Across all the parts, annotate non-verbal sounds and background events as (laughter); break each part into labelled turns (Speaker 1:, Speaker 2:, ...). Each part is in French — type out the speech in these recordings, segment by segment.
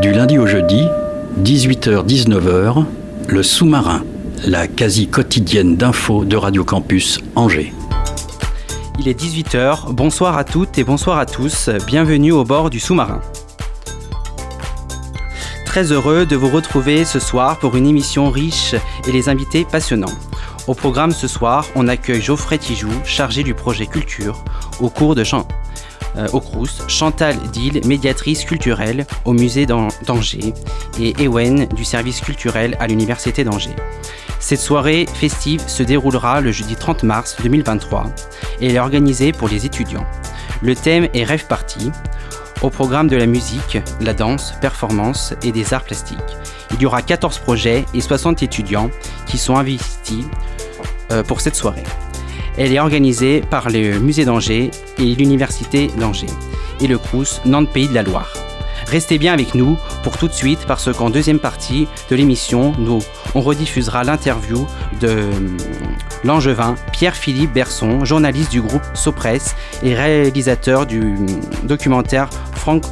Speaker 1: Du lundi au jeudi, 18h-19h, le sous-marin, la quasi quotidienne d'infos de Radio Campus Angers.
Speaker 2: Il est 18h, bonsoir à toutes et bonsoir à tous, bienvenue au bord du sous-marin. Très heureux de vous retrouver ce soir pour une émission riche et les invités passionnants. Au programme ce soir, on accueille Geoffrey Tijoux, chargé du projet culture, au cours de au Crous, Chantal Dill, médiatrice culturelle au musée d'An- d'Angers, et Ewen du service culturel à l'université d'Angers. Cette soirée festive se déroulera le jeudi 30 mars 2023 et elle est organisée pour les étudiants. Le thème est Rêve Party. Au programme de la musique, la danse, performance et des arts plastiques. Il y aura 14 projets et 60 étudiants qui sont investis euh, pour cette soirée. Elle est organisée par le musée d'Angers et l'université d'Angers et le Crous Nantes Pays de la Loire. Restez bien avec nous pour tout de suite parce qu'en deuxième partie de l'émission, nous on rediffusera l'interview de euh, l'angevin Pierre-Philippe Berson, journaliste du groupe Sopress et réalisateur du euh, documentaire Frank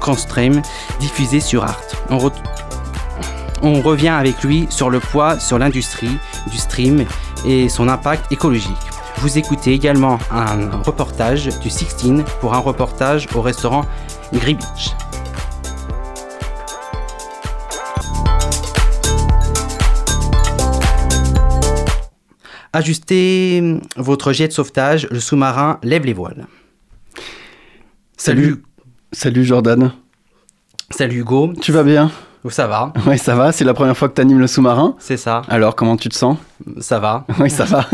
Speaker 2: Constrem diffusé sur Art. On, re- on revient avec lui sur le poids sur l'industrie du stream et son impact écologique. Vous écoutez également un reportage du 16 pour un reportage au restaurant Gribich. Ajustez votre jet de sauvetage, le sous-marin lève les voiles. Salut,
Speaker 3: Salut Jordan.
Speaker 2: salut Hugo,
Speaker 3: Tu vas bien?
Speaker 2: Ça va (laughs)
Speaker 3: Oui, ça va. C'est la première fois que tu animes le sous-marin.
Speaker 2: C'est ça,
Speaker 3: Alors, comment tu te sens?
Speaker 2: Ça va. (laughs)
Speaker 3: Oui, ça va.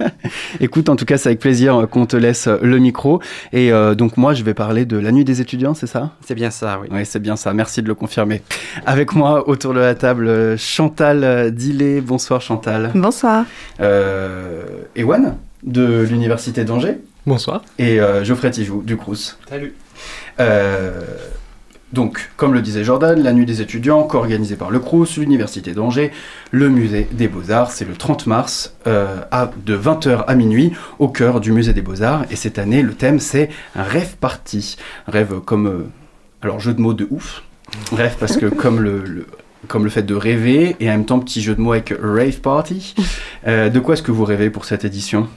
Speaker 3: (laughs) Écoute, en tout cas, c'est avec plaisir euh, qu'on te laisse euh, le micro. Et euh, donc, moi, je vais parler de la nuit des étudiants, c'est ça?
Speaker 2: C'est bien ça, oui.
Speaker 3: Oui, c'est bien ça. Merci de le confirmer. Avec moi, autour de la table, Chantal Dillet. Bonsoir, Chantal.
Speaker 4: Bonsoir.
Speaker 3: Euh, Ewan, de l'Université d'Angers.
Speaker 5: Bonsoir.
Speaker 3: Et euh, Geoffrey Tijoux, du Crous.
Speaker 2: Salut.
Speaker 3: Euh, donc, comme le disait Jordan, la nuit des étudiants, co-organisée par le Crous, l'Université d'Angers, le musée des Beaux-Arts, c'est le 30 mars, euh, de 20h à minuit, au cœur du musée des Beaux-Arts. Et cette année, le thème, c'est rêve party. Rêve comme... euh, alors, jeu de mots de ouf. Rêve parce que comme le... le- comme le fait de rêver et en même temps petit jeu de mots avec rave party. Euh, de quoi est-ce que vous rêvez pour cette édition?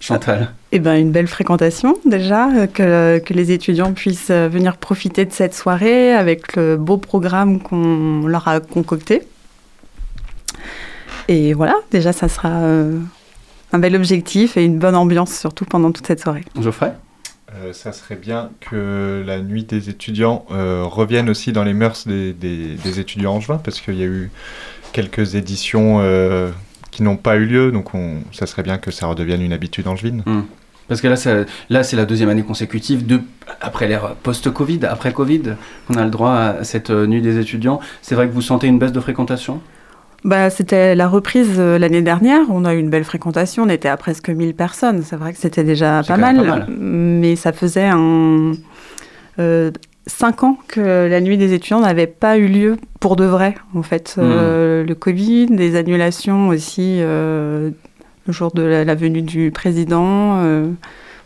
Speaker 3: Chantal
Speaker 4: Eh ben, une belle fréquentation déjà, euh, que, que les étudiants puissent euh, venir profiter de cette soirée avec le beau programme qu'on leur a concocté. Et voilà, déjà, ça sera euh, un bel objectif et une bonne ambiance surtout pendant toute cette soirée.
Speaker 3: Geoffrey?
Speaker 5: Euh, ça serait bien que la nuit des étudiants euh, revienne aussi dans les mœurs des, des- des étudiants angevins, parce qu'il y a eu quelques éditions euh, qui n'ont pas eu lieu, donc on, ça serait bien que ça redevienne une habitude angevine.
Speaker 3: Parce que là, ça- là, c'est la deuxième année consécutive, de, après l'ère post-Covid, après Covid, qu'on a le droit à cette euh, nuit des étudiants. C'est vrai que vous sentez une baisse de fréquentation?
Speaker 4: Bah, c'était la reprise euh, l'année dernière. On a eu une belle fréquentation. On était à presque 1000 personnes. C'est vrai que c'était déjà mal,
Speaker 3: pas mal.
Speaker 4: Mais ça faisait un, euh, cinq ans que la nuit des étudiants n'avait pas eu lieu pour de vrai, en fait.
Speaker 3: Hmm.
Speaker 4: Euh, le Covid, des annulations aussi euh, le jour de la, la venue du président.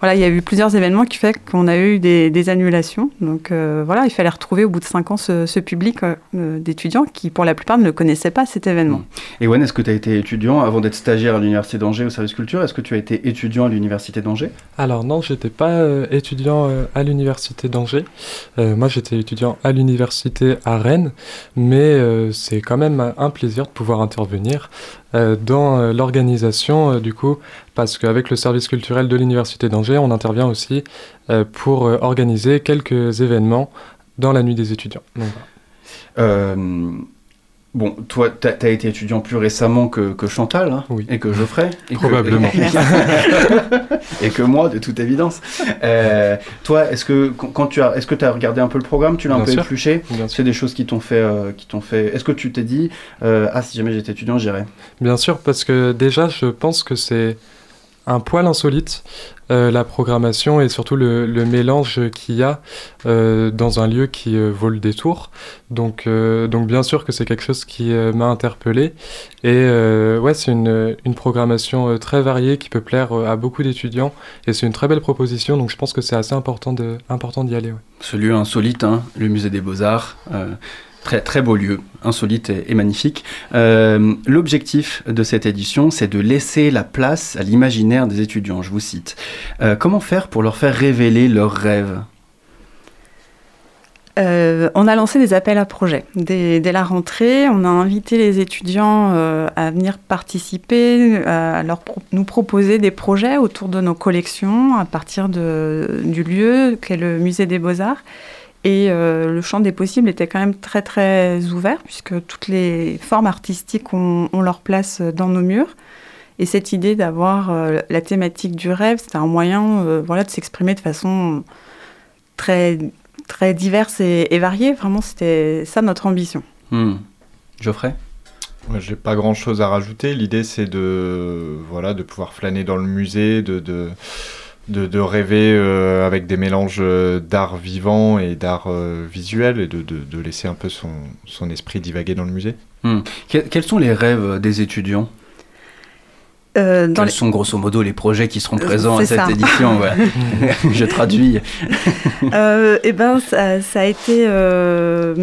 Speaker 4: Voilà, il y a eu plusieurs événements qui fait qu'on a eu des, des annulations. Donc euh, voilà, il fallait retrouver au bout de cinq ans ce, ce public euh, euh, d'étudiants qui, pour la plupart, ne connaissaient pas cet événement.
Speaker 3: Et Wen, est-ce que tu as été étudiant avant d'être stagiaire à l'Université d'Angers au service culture? Est-ce que tu as été étudiant à l'Université d'Angers?
Speaker 6: Alors non, j'étais pas euh, étudiant euh, à l'université d'Angers. Euh, moi, j'étais étudiant à l'université à Rennes, mais euh, c'est quand même un plaisir de pouvoir intervenir euh, dans euh, l'organisation euh, du coup, parce qu'avec le service culturel de l'université d'Angers, on intervient aussi euh, pour euh, organiser quelques événements dans la nuit des étudiants.
Speaker 3: Bon, toi, tu as, été étudiant plus récemment que, que Chantal, hein,
Speaker 6: Oui.
Speaker 3: et que Geoffrey. Et que-
Speaker 6: Probablement. (laughs)
Speaker 3: et que moi, de toute évidence. Euh, toi, est-ce que quand tu as, est-ce que tu as regardé un peu le programme, tu l'as un peu
Speaker 6: sûr.
Speaker 3: épluché? C'est des choses qui t'ont fait, euh, qui t'ont fait. Est-ce que tu t'es dit, euh, ah, si jamais j'étais étudiant, j'irais?
Speaker 6: Bien sûr, parce que déjà, je pense que c'est un poil insolite, euh, la programmation et surtout le, mélange qu'il y a euh, dans un lieu qui euh, vaut le détour. Donc, euh, donc bien sûr que c'est quelque chose qui m'a interpellé. Et ouais, c'est une, une programmation très variée qui peut plaire à beaucoup d'étudiants. Et c'est une très belle proposition, donc je pense que c'est assez important de- important d'y aller.
Speaker 3: Ce lieu insolite, hein, le musée des Beaux-Arts. Très, très beau lieu, insolite et, magnifique. Euh, L'objectif de cette édition, c'est de laisser la place à l'imaginaire des étudiants, je vous cite. Euh, comment faire pour leur faire révéler leurs rêves?
Speaker 4: Euh, on a lancé des appels à projets. Dès, la rentrée, on a invité les étudiants à venir participer, à nous proposer des projets autour de nos collections à partir du lieu qu'est le musée des beaux-arts. Et euh, le champ des possibles était quand même très très ouvert puisque toutes les formes artistiques ont, ont leur place dans nos murs. Et cette idée d'avoir euh, la thématique du rêve, c'était un moyen euh, voilà, de s'exprimer de façon très très diverses et, et variées. Vraiment, c'était ça notre ambition.
Speaker 3: Hmm. Geoffrey?
Speaker 5: Moi, j'ai pas grand chose à rajouter. L'idée, c'est de, voilà, de pouvoir flâner dans le musée, de, de, de, de rêver euh, avec des mélanges euh, d'art vivant et d'art euh, visuel et de, de, laisser un peu son, son esprit divaguer dans le musée.
Speaker 3: Que- Quels sont les rêves des étudiants?
Speaker 4: Euh, dans
Speaker 3: Quels
Speaker 4: les-
Speaker 3: sont grosso modo les projets qui seront présents à cette
Speaker 4: ça.
Speaker 3: édition. (laughs) Je traduis.
Speaker 4: Euh, eh ben, ça, ça a été euh,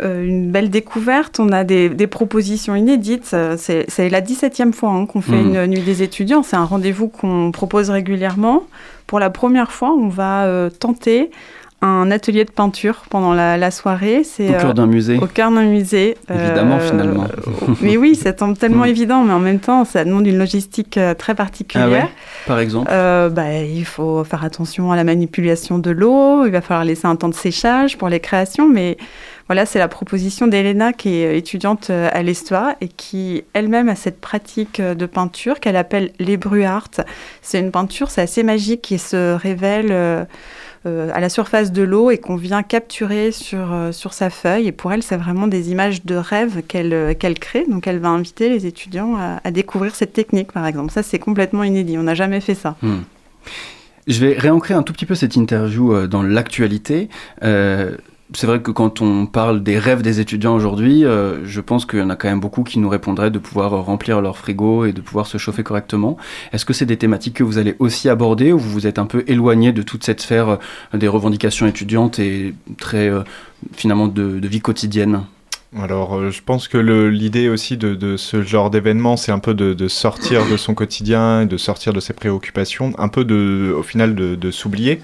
Speaker 4: une belle découverte. On a des, des propositions inédites. C'est la 17e fois hein, qu'on fait
Speaker 3: Mhm.
Speaker 4: une nuit des étudiants. C'est un rendez-vous qu'on propose régulièrement. Pour la première fois, on va tenter un atelier de peinture pendant la, la soirée. C'est
Speaker 3: Au
Speaker 4: euh,
Speaker 3: cœur d'un musée.
Speaker 4: Au cœur d'un musée.
Speaker 3: Évidemment, finalement. (laughs)
Speaker 4: mais oui, ça semble tellement
Speaker 3: Mm.
Speaker 4: évident, mais en même temps, ça demande une logistique euh, très particulière.
Speaker 3: Ah ouais Par exemple
Speaker 4: Euh, bah, il faut faire attention à la manipulation de l'eau, il va falloir laisser un temps de séchage pour les créations, mais voilà, c'est la proposition d'Elena qui est étudiante euh, à l'Estoire et qui elle-même a cette pratique euh, de peinture qu'elle appelle l'ébru art. C'est une peinture, c'est assez magique qui se révèle euh, euh, à la surface de l'eau et qu'on vient capturer sur, euh, sur sa feuille. Et pour elle, c'est vraiment des images de rêve qu'elle euh, crée. Donc elle va inviter les étudiants à, découvrir cette technique, par exemple. Ça, c'est complètement inédit. On n'a jamais fait ça.
Speaker 3: Hmm. Je vais réancrer un tout petit peu cette interview euh, dans l'actualité. Euh, c'est vrai que quand on parle des rêves des étudiants aujourd'hui, euh, je pense qu'il y en a quand même beaucoup qui nous répondraient de pouvoir euh, remplir leur frigo et de pouvoir se chauffer correctement. Est-ce que c'est des thématiques que vous allez aussi aborder ou vous vous êtes un peu éloigné de toute cette sphère euh, des revendications étudiantes et très finalement de, vie quotidienne?
Speaker 5: Alors, je pense que l'idée aussi de, ce genre d'événement, c'est un peu de, sortir de son quotidien, de sortir de ses préoccupations, un peu au final de s'oublier,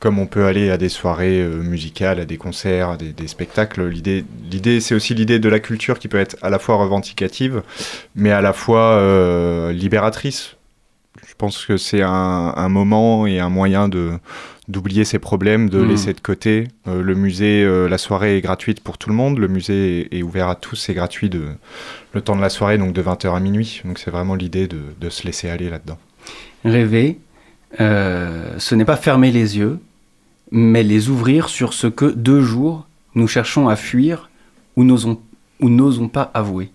Speaker 5: comme on peut aller à des soirées euh, musicales, à des concerts, à des, des spectacles. L'idée, l'idée, c'est aussi l'idée de la culture qui peut être à la fois revendicative, mais à la fois euh, libératrice. Je pense que c'est un, un moment et un moyen de d'oublier ses problèmes, de
Speaker 3: Mm.
Speaker 5: laisser de côté. Euh, le musée, euh, la soirée est gratuite pour tout le monde. Le musée est, est ouvert à tous, c'est gratuit de, le temps de la soirée, donc de 20h à minuit. Donc c'est vraiment l'idée de, de se laisser aller là-dedans.
Speaker 3: Rêver, ce n'est pas fermer les yeux, mais les ouvrir sur ce que, deux jours, nous cherchons à fuir ou n'osons pas avouer.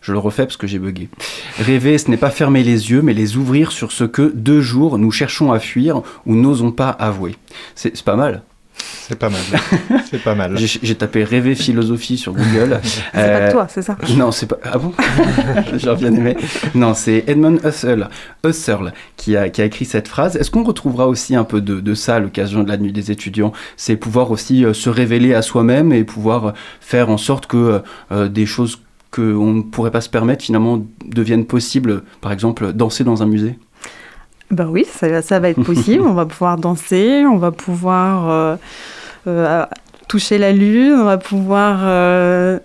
Speaker 3: Je le refais parce que j'ai bugué. Rêver, ce n'est pas fermer les yeux, mais les ouvrir sur ce que, deux jours, nous cherchons à fuir ou n'osons pas avouer. C'est pas mal.
Speaker 5: C'est pas mal. (laughs) c'est pas mal.
Speaker 3: J'ai j'ai tapé rêver philosophie sur Google. (laughs)
Speaker 4: C'est pas
Speaker 3: Euh,
Speaker 4: toi, c'est ça
Speaker 3: non, c'est pas. Ah bon (laughs) J'aurais bien aimé. Non, c'est Edmund Husserl, Husserl qui, a, qui a écrit cette phrase. Est-ce qu'on retrouvera aussi un peu de, de ça à l'occasion de la nuit des étudiants? C'est pouvoir aussi euh, se révéler à soi-même et pouvoir euh, faire en sorte que euh, des choses qu'on ne pourrait pas se permettre finalement deviennent possibles. Par exemple, danser dans un musée.
Speaker 4: Bah oui, ça, ça va être possible. (laughs) on va pouvoir danser, on va pouvoir euh, euh, toucher la lune, on va pouvoir euh,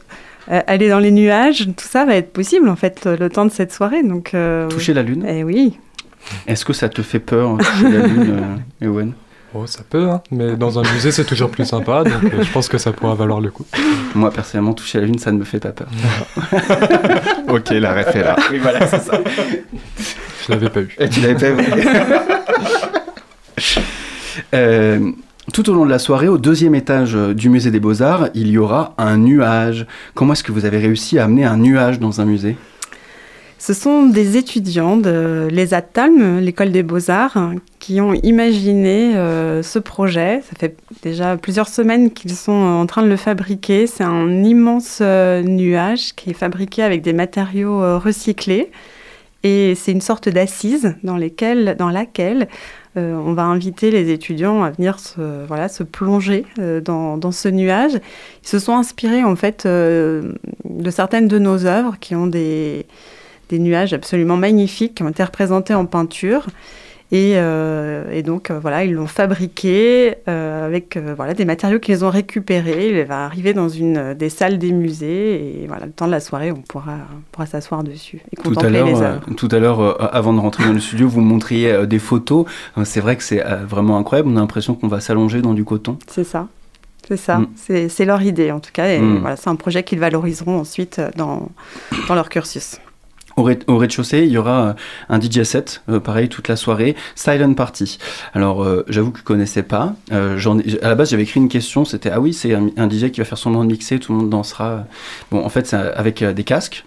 Speaker 4: aller dans les nuages. Tout ça va être possible en fait le temps de cette soirée. Donc euh,
Speaker 3: Toucher la lune.
Speaker 4: Eh oui.
Speaker 3: Est-ce que ça te fait peur, hein, toucher la lune, Ewen?
Speaker 6: Oh, ça peut, hein, mais dans un musée, c'est toujours plus sympa, donc euh, je pense que ça pourra valoir le coup.
Speaker 3: Moi, personnellement, toucher à la lune, ça ne me fait pas peur. (laughs)
Speaker 5: ok, la ref est là.
Speaker 3: oui, voilà, c'est ça.
Speaker 6: Je l'avais pas eu.
Speaker 3: Tu l'avais pas vu. (laughs) Euh, tout au long de la soirée, au deuxième étage euh, du musée des Beaux-Arts, il y aura un nuage. Comment est-ce que vous avez réussi à amener un nuage dans un musée?
Speaker 4: Ce sont des étudiants de l'ESA Talm, l'école des beaux-arts, qui ont imaginé euh, ce projet. Ça fait déjà plusieurs semaines qu'ils sont en train de le fabriquer. C'est un immense euh, nuage qui est fabriqué avec des matériaux euh, recyclés. Et c'est une sorte d'assise dans, dans laquelle euh, on va inviter les étudiants à venir se, voilà, se plonger euh, dans, dans ce nuage. Ils se sont inspirés en fait euh, de certaines de nos œuvres qui ont des, des nuages absolument magnifiques qui ont été représentés en peinture. Et, euh, et donc euh, voilà, ils l'ont fabriqué euh, avec voilà, des matériaux qu'ils ont récupérés. Il va arriver dans une des salles des musées et voilà, le temps de la soirée, on pourra, on pourra s'asseoir dessus et
Speaker 3: Tout à
Speaker 4: contempler les œuvres.
Speaker 3: tout à l'heure, avant de rentrer dans le studio, vous montriez des photos. C'est vrai que c'est vraiment incroyable. On a l'impression qu'on va s'allonger dans du coton.
Speaker 4: C'est ça. C'est ça,
Speaker 3: Mm.
Speaker 4: c'est leur idée en tout cas. Et
Speaker 3: Mm.
Speaker 4: voilà, c'est un projet qu'ils valoriseront ensuite dans, dans leur cursus.
Speaker 3: Au rez- au rez-de-chaussée, il y aura euh, un DJ set, euh, pareil, toute la soirée, Silent Party. Alors, euh, j'avoue que je connaissais pas. Euh, à la base, j'avais écrit une question, c'était « Ah oui, c'est un, DJ qui va faire son nom de mixer, tout le monde dansera. » Bon, en fait, c'est avec des casques.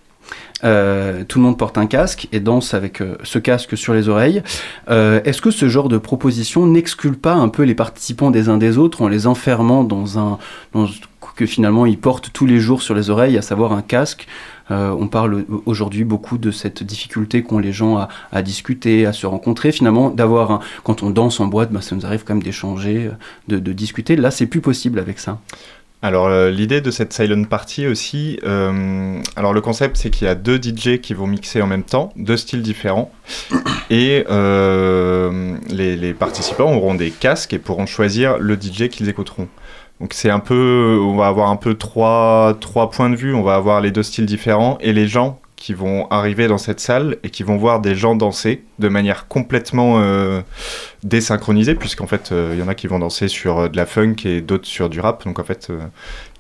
Speaker 3: Tout le monde porte un casque et danse avec ce casque sur les oreilles. Est-ce que ce genre de proposition n'excule pas un peu les participants des uns des autres en les enfermant dans un... Dans, que finalement ils portent tous les jours sur les oreilles, à savoir un casque euh, on parle aujourd'hui beaucoup de cette difficulté qu'ont les gens à, à discuter, à se rencontrer. Finalement, d'avoir un... quand on danse en boîte, bah, ça nous arrive quand même d'échanger, de, de discuter. Là, c'est plus possible avec ça.
Speaker 5: Alors euh, l'idée de cette silent party aussi, euh, alors le concept c'est qu'il y a deux DJ qui vont mixer en même temps, deux styles différents, (coughs) et euh, les, les participants auront des casques et pourront choisir le DJ qu'ils écouteront. Donc c'est un peu, on va avoir un peu trois, points de vue, on va avoir les deux styles différents et les gens qui vont arriver dans cette salle et qui vont voir des gens danser de manière complètement euh, désynchronisée, puisqu'en fait, euh, il y en a qui vont danser sur euh, de la funk et d'autres sur du rap. Donc en fait,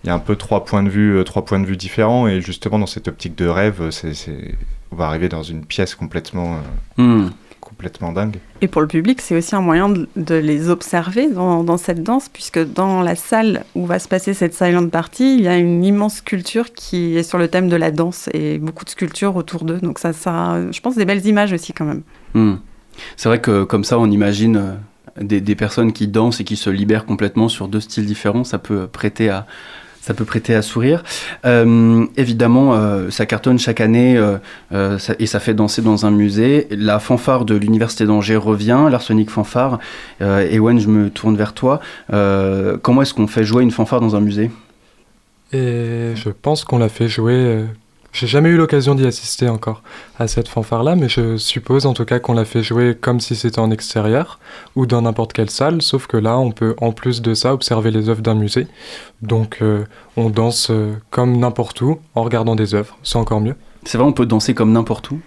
Speaker 5: il y a un peu trois points de vue, trois points de vue différents. Et justement, dans cette optique de rêve, on va arriver dans une pièce complètement,
Speaker 3: Hmm.
Speaker 5: Complètement dingue.
Speaker 4: Et pour le public, c'est aussi un moyen de, de les observer dans, dans cette danse, puisque dans la salle où va se passer cette silent party, il y a une immense sculpture qui est sur le thème de la danse et beaucoup de sculptures autour d'eux. Donc ça sera, je pense, des belles images aussi quand même.
Speaker 3: Hmm. C'est vrai que comme ça, on imagine euh, des, des personnes qui dansent et qui se libèrent complètement sur deux styles différents. Ça peut prêter à, ça peut prêter à sourire. Euh, évidemment, euh, ça cartonne chaque année euh, et ça fait danser dans un musée. La fanfare de l'Université d'Angers revient, l'arsenic fanfare. Ewen, je me tourne vers toi. Comment est-ce qu'on fait jouer une fanfare dans un musée?
Speaker 6: Je pense qu'on l'a fait jouer. J'ai jamais eu l'occasion d'y assister encore à cette fanfare-là, mais je suppose en tout cas qu'on l'a fait jouer comme si c'était en extérieur ou dans n'importe quelle salle, sauf que là, on peut en plus de ça observer les œuvres d'un musée. Donc euh, on danse euh, comme n'importe où en regardant des œuvres, c'est encore mieux.
Speaker 3: C'est vrai, on peut danser comme n'importe où?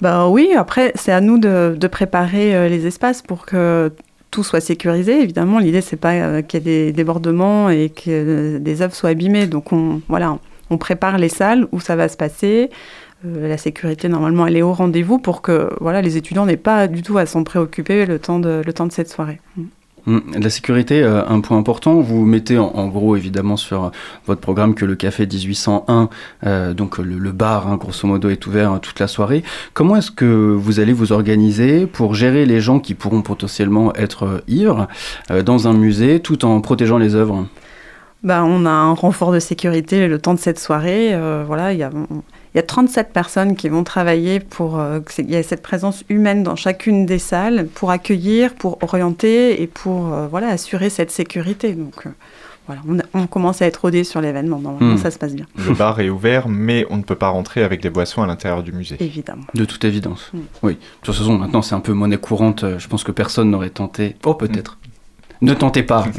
Speaker 4: Bah oui, après, c'est à nous de, de préparer euh, les espaces pour que tout soit sécurisé. Évidemment, l'idée, c'est pas euh, qu'il y ait des débordements et que euh, des œuvres soient abîmées. Donc, on, voilà, on prépare les salles où ça va se passer. Euh, la sécurité, normalement, elle est au rendez-vous pour que voilà, les étudiants n'aient pas du tout à s'en préoccuper le temps de, cette soirée. Mm.
Speaker 3: Mm, La sécurité, euh, un point important. Vous mettez en, gros évidemment sur votre programme que le café 1801, euh, donc le, bar, hein, grosso modo, est ouvert euh, toute la soirée. Comment est-ce que vous allez vous organiser pour gérer les gens qui pourront potentiellement être ivres dans un musée tout en protégeant les œuvres?
Speaker 4: Bah, on a un renfort de sécurité le temps de cette soirée. Euh, voilà, il y a, il y a 37 personnes qui vont travailler pour euh, qu'il y ait cette présence humaine dans chacune des salles pour accueillir, pour orienter et pour euh, voilà, assurer cette sécurité. Donc euh, voilà, on, a- on commence à être rodé sur l'événement. Normalement,
Speaker 3: Hmm.
Speaker 4: ça se passe bien,
Speaker 5: Le bar est ouvert, mais on ne peut pas rentrer avec des boissons à l'intérieur du musée.
Speaker 4: évidemment.
Speaker 3: De toute évidence.
Speaker 4: Mm.
Speaker 3: Oui. De toute façon, maintenant, c'est un peu monnaie courante. Je pense que personne n'aurait tenté. Oh, peut-être. Ne tentez pas. (laughs)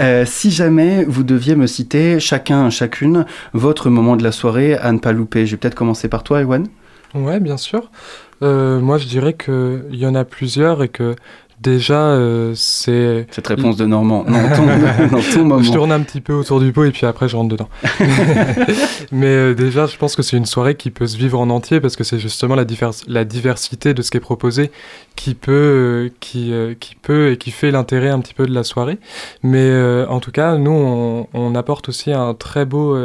Speaker 3: Euh, si jamais vous deviez me citer chacun, chacune, votre moment de la soirée à ne pas louper, je vais peut-être commencer par toi, Ewan.
Speaker 6: Ouais, bien sûr. Euh, moi, je dirais qu'il y en a plusieurs et que Déjà, euh, c'est.
Speaker 3: Cette réponse de Normand, (laughs) non, ton, non, ton moment.
Speaker 6: Je tourne un petit peu autour du pot et puis après je rentre dedans. (laughs) Mais euh, déjà, je pense que c'est une soirée qui peut se vivre en entier parce que c'est justement la, divers- la diversité de ce qui est proposé qui peut, euh, qui, qui peut et qui fait l'intérêt un petit peu de la soirée. Mais en tout cas, nous, on, on apporte aussi un très beau.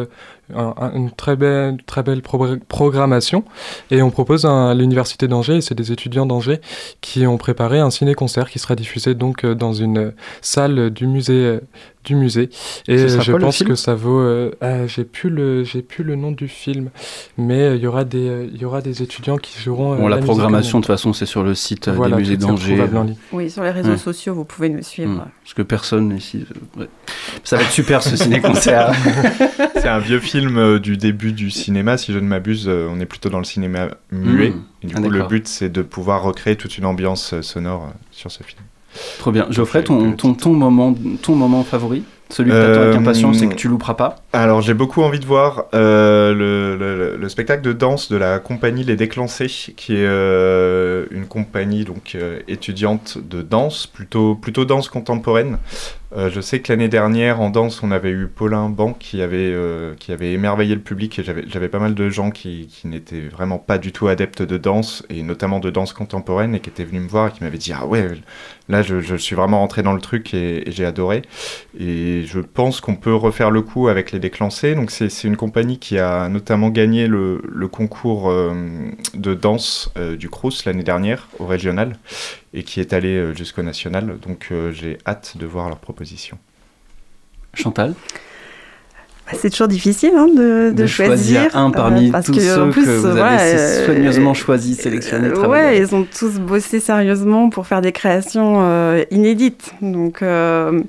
Speaker 6: Euh, un- un- une très belle, très belle pro- programmation. Et on propose un- à l'université d'Angers et c'est des étudiants d'Angers qui ont préparé un ciné-concert qui sera diffusé donc euh, dans une salle du musée euh, du musée et euh, je pense
Speaker 3: film
Speaker 6: que ça vaut euh, ah, j'ai plus le j'ai plus le nom du film mais euh, il y aura des euh, il y aura des étudiants qui joueront euh,
Speaker 3: Bon, la programmation, de toute façon, c'est sur le site
Speaker 6: Voilà,
Speaker 3: des musées d'Angers.
Speaker 4: Oui, sur les réseaux
Speaker 3: Ouais.
Speaker 4: sociaux, vous pouvez nous suivre.
Speaker 3: Hmm, Parce que personne ici. ouais. Ça va être super ce ciné-concert. (laughs)
Speaker 5: C'est un vieux film euh, du début du cinéma, si je ne m'abuse. euh, on est plutôt dans le cinéma muet.
Speaker 3: Mmh.
Speaker 5: Et du
Speaker 3: Ah,
Speaker 5: coup, le but, c'est de pouvoir recréer toute une ambiance euh, sonore euh, sur ce film.
Speaker 3: Trop bien. Geoffrey, ton, ton, ton, moment, ton moment favori Celui que t'attends avec
Speaker 5: Euh,
Speaker 3: impatience et que tu louperas pas
Speaker 5: Alors, j'ai beaucoup envie de voir euh, le, le- le spectacle de danse de la compagnie Les Déclancés, qui est euh, une compagnie donc euh, étudiante de danse, plutôt, plutôt danse contemporaine. Je sais que l'année dernière, en danse, on avait eu Paulin Ban qui avait, qui avait émerveillé le public et j'avais j'avais pas mal de gens qui, qui n'étaient vraiment pas du tout adeptes de danse et notamment de danse contemporaine et qui étaient venus me voir et qui m'avaient dit Ah ouais, là je, suis vraiment rentré dans le truc et, j'ai adoré. Et je pense qu'on peut refaire le coup avec les déclancés. Donc c'est une compagnie qui a notamment gagné le, concours euh, de danse euh, du Crous l'année dernière au régional et qui est allé euh, jusqu'au national. Donc j'ai hâte de voir leur proposition.
Speaker 3: Chantal?
Speaker 4: C'est toujours difficile hein, de, de
Speaker 3: De choisir un parmi
Speaker 4: euh, parce
Speaker 3: tous
Speaker 4: que,
Speaker 3: ceux
Speaker 4: en plus,
Speaker 3: que vous avez
Speaker 4: voilà,
Speaker 3: si
Speaker 4: euh,
Speaker 3: soigneusement choisis, sélectionnés,
Speaker 4: euh, ouais, ils ont tous bossé sérieusement pour faire des créations euh, inédites. Donc euh,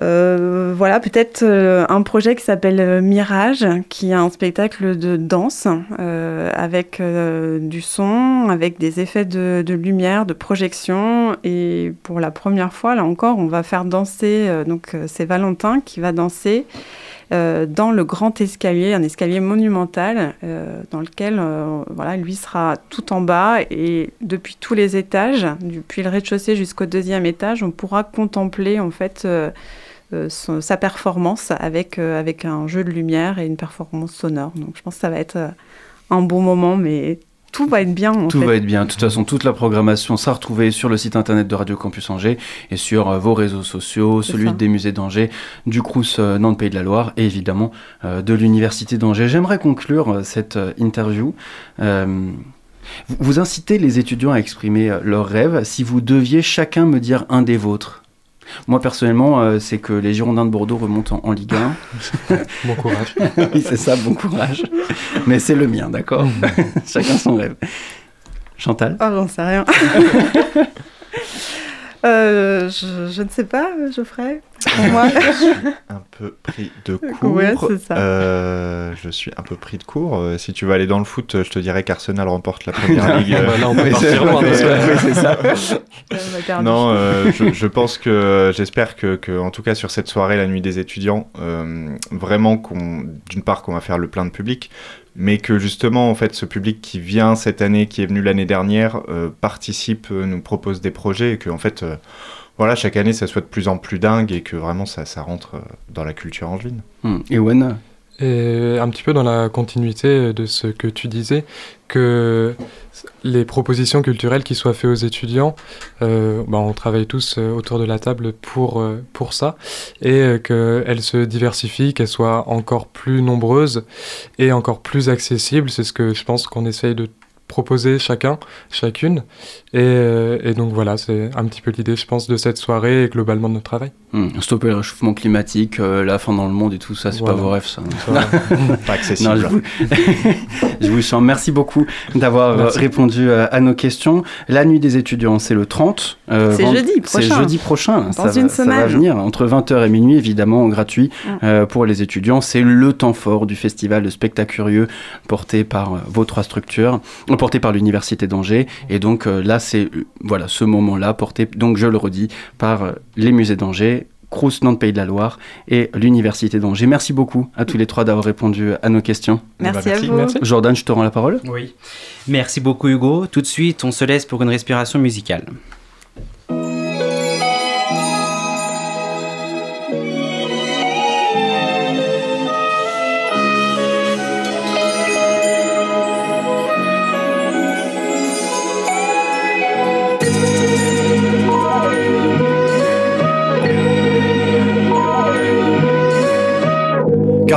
Speaker 4: euh, voilà, peut-être euh, un projet qui s'appelle euh, Mirage, qui est un spectacle de danse euh, avec euh, du son, avec des effets de, de lumière, de projection. Et pour la première fois, là encore, on va faire danser. euh, donc euh, c'est Valentin qui va danser euh, dans le grand escalier, un escalier monumental euh, dans lequel euh, voilà, lui sera tout en bas et depuis tous les étages, depuis le rez-de-chaussée jusqu'au deuxième étage, on pourra contempler en fait euh, euh, sa performance avec, euh, avec un jeu de lumière et une performance sonore. Donc je pense que ça va être euh, un bon moment, mais tout va être bien. En
Speaker 3: Tout
Speaker 4: fait.
Speaker 3: va être bien. De toute façon, toute la programmation sera retrouvée sur le site internet de Radio Campus Angers et sur euh, vos réseaux sociaux, celui
Speaker 4: ça.
Speaker 3: des musées d'Angers, du Crous euh, Nantes Pays de la Loire et évidemment euh, de l'Université d'Angers. J'aimerais conclure euh, cette euh, interview. Euh, vous, incitez les étudiants à exprimer euh, leurs rêves. Si vous deviez chacun me dire un des vôtres. Moi personnellement, euh, c'est que les Girondins de Bordeaux remontent en, en Ligue 1. (laughs)
Speaker 6: Bon courage. (laughs)
Speaker 3: oui, c'est ça, bon courage. Mais c'est le mien, d'accord? (laughs) Chacun son rêve. Chantal?
Speaker 4: Oh, j'en sais rien. Euh, je, je ne sais pas, Geoffrey. Moi. (laughs) (laughs)
Speaker 5: Un peu pris de cours.
Speaker 4: Ouais, c'est ça.
Speaker 5: Euh, je suis un peu pris de cours. Euh, si tu veux aller dans le foot, euh, je te dirais qu'Arsenal remporte la première (laughs) ligue. euh,
Speaker 6: Bah, là, on peut
Speaker 3: Oui,
Speaker 6: partir
Speaker 3: c'est-
Speaker 6: loin,
Speaker 3: ça.
Speaker 4: Euh.
Speaker 5: Non, euh, je, je pense que j'espère que, que, en tout cas sur cette soirée, la nuit des étudiants, euh, vraiment qu'on, d'une part, qu'on va faire le plein de public, mais que justement, en fait, ce public qui vient cette année, qui est venu l'année dernière, euh, participe, euh, nous propose des projets et que, en fait, euh, voilà, chaque année, ça soit de plus en plus dingue et que vraiment ça, ça rentre dans la culture angevine.
Speaker 3: Hmm. Et
Speaker 6: Et un petit peu dans la continuité de ce que tu disais, que les propositions culturelles qui soient faites aux étudiants, euh, bah, on travaille tous euh, autour de la table pour, euh, pour ça, et qu'elles se diversifient, qu'elles soient encore plus nombreuses et encore plus accessibles. C'est ce que je pense qu'on essaye de proposer chacun, chacune. Et, euh, et donc voilà, c'est un petit peu l'idée, je pense, de cette soirée et globalement de notre travail.
Speaker 3: Hmm. Stopper le réchauffement climatique, euh, la fin dans le monde et tout ça, c'est
Speaker 6: Voilà.
Speaker 3: pas vos rêves, ça.
Speaker 6: Voilà. (laughs)
Speaker 5: Pas accessible.
Speaker 3: Non, je vous, (laughs) je vous sens. Merci beaucoup d'avoir euh, répondu à nos questions. La nuit des étudiants, c'est le 30. euh,
Speaker 4: C'est
Speaker 3: vend-
Speaker 4: jeudi
Speaker 3: C'est
Speaker 4: prochain.
Speaker 3: jeudi prochain.
Speaker 4: Dans
Speaker 3: ça, va, ça venir entre 20h et minuit, évidemment, gratuit euh, pour les étudiants. C'est le temps fort du festival de spectacle curieux porté par euh, vos trois structures, porté par l'Université d'Angers. Et donc euh, là, c'est euh, voilà, ce moment-là porté, donc je le redis, par euh, les musées d'Angers. Crous Nantes Pays de la Loire et l'Université d'Angers. Merci beaucoup à tous les trois d'avoir répondu à nos questions.
Speaker 4: Merci,
Speaker 5: Bah,
Speaker 4: à vous.
Speaker 6: merci.
Speaker 3: Jordan, je te rends la parole.
Speaker 2: Oui. Merci beaucoup Hugo. Tout de suite, on se laisse pour une respiration musicale.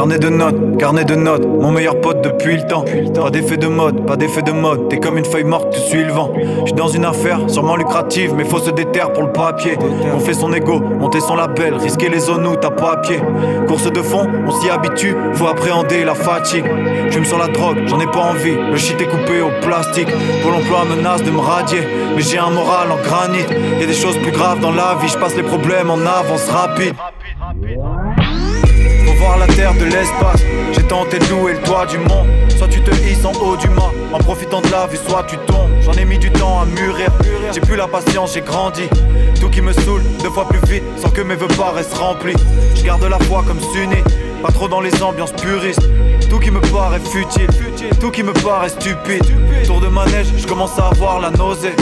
Speaker 7: Carnet de notes, carnet de notes, mon meilleur pote depuis le temps. Pas d'effet de mode, pas d'effet de mode, t'es comme une feuille morte, tu suis le vent. J'suis dans une affaire sûrement lucrative, mais faut se déterre pour le papier. On fait son ego, monter son label, risquer les zones où t'as pas à pied. Course de fond, on s'y habitue, faut appréhender la fatigue. J'fume sur la drogue, j'en ai pas envie, le shit est coupé au plastique. Pôle emploi menace de me radier, mais j'ai un moral en granit. Y a des choses plus graves dans la vie, je passe les problèmes en avance rapide. Voir la terre de l'espace. J'ai tenté de louer le toit du monde. Soit tu te hisses en haut du mât, en profitant de la vue, soit tu tombes. J'en ai mis du temps à mûrir. J'ai plus la patience, j'ai grandi. Tout qui me saoule, deux fois plus vite, sans que mes vœux paraissent remplis. Je garde la foi comme sunni, pas trop dans les ambiances puristes. Tout qui me paraît futile, tout qui me paraît stupide. Tour de manège, je commence à avoir la nausée.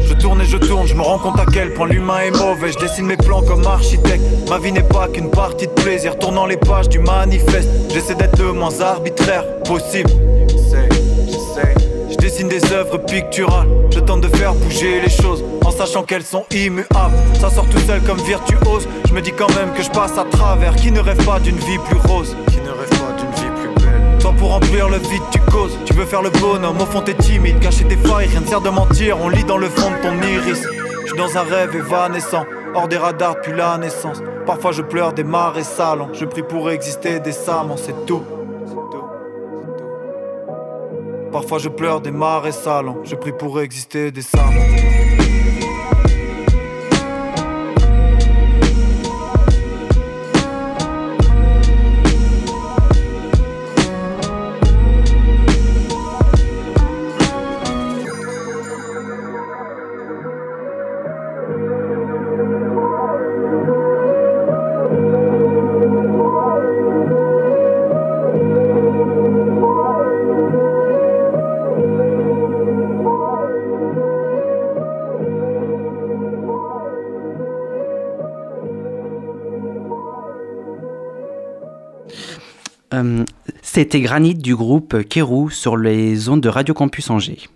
Speaker 7: Je tourne et je tourne, je me rends compte à quel point l'humain est mauvais. Je dessine mes plans comme architecte. Ma vie n'est pas qu'une partie de plaisir. Tournant les pages du manifeste, j'essaie d'être le moins arbitraire possible. Je dessine des œuvres picturales. Je tente de faire bouger les choses en sachant qu'elles sont immuables. Ça sort tout seul comme virtuose. Je me dis quand même que je passe à travers. Qui ne rêve pas d'une vie plus rose? Toi pour remplir le vide, tu causes. Tu veux faire le bonhomme, au fond t'es timide. Cacher tes failles, rien ne sert de mentir. On lit dans le fond de ton iris. Je suis dans un rêve évanescent, hors des radars depuis la naissance. Parfois je pleure des marais salants. Je prie pour exister décemment, c'est tout. Parfois je pleure des marais salants. Je prie pour exister décemment.
Speaker 2: C'était Granit du groupe Kérou sur les ondes de Radio Campus Angers.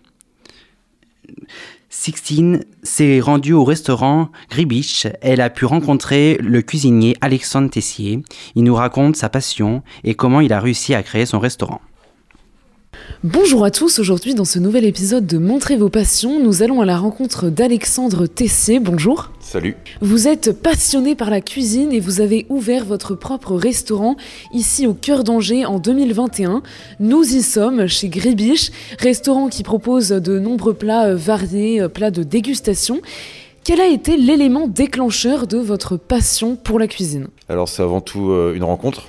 Speaker 2: Sixtine s'est rendue au restaurant Gribiche. Elle a pu rencontrer le cuisinier Alexandre Tessier. Il nous raconte sa passion et comment il a réussi à créer son restaurant.
Speaker 8: Bonjour à tous, aujourd'hui dans ce nouvel épisode de Montrez vos passions, nous allons à la rencontre d'Alexandre Tessier. Bonjour.
Speaker 9: Salut.
Speaker 8: Vous êtes passionné par la cuisine et vous avez ouvert votre propre restaurant ici au cœur d'Angers en 2021. Nous y sommes chez Gribiche, restaurant qui propose de nombreux plats euh, variés, euh, plats de dégustation. Quel a été l'élément déclencheur de votre passion pour la cuisine?
Speaker 9: Alors c'est avant tout euh, une rencontre.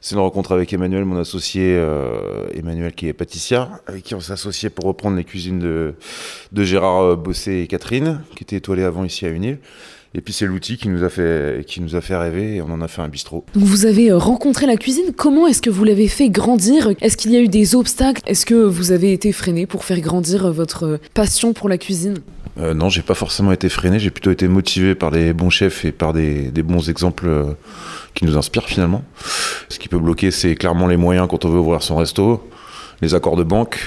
Speaker 9: C'est une rencontre avec Emmanuel, mon associé, euh, Emmanuel qui est pâtissier, avec qui on s'est associé pour reprendre les cuisines de, de Gérard euh, Bossé et Catherine, qui étaient étoilées avant ici à Unil. Et puis c'est l'outil qui nous a fait qui nous a fait rêver et on en a fait un bistrot.
Speaker 8: Donc vous avez euh, rencontré la cuisine, comment est-ce que vous l'avez fait grandir? Est-ce qu'il y a eu des obstacles? Est-ce que vous avez été freiné pour faire grandir votre passion pour la cuisine?
Speaker 9: Euh, non, j'ai pas forcément été freiné, j'ai plutôt été motivé par des bons chefs et par des, des bons exemples qui nous inspirent finalement. Ce qui peut bloquer, c'est clairement les moyens quand on veut ouvrir son resto, les accords de banque,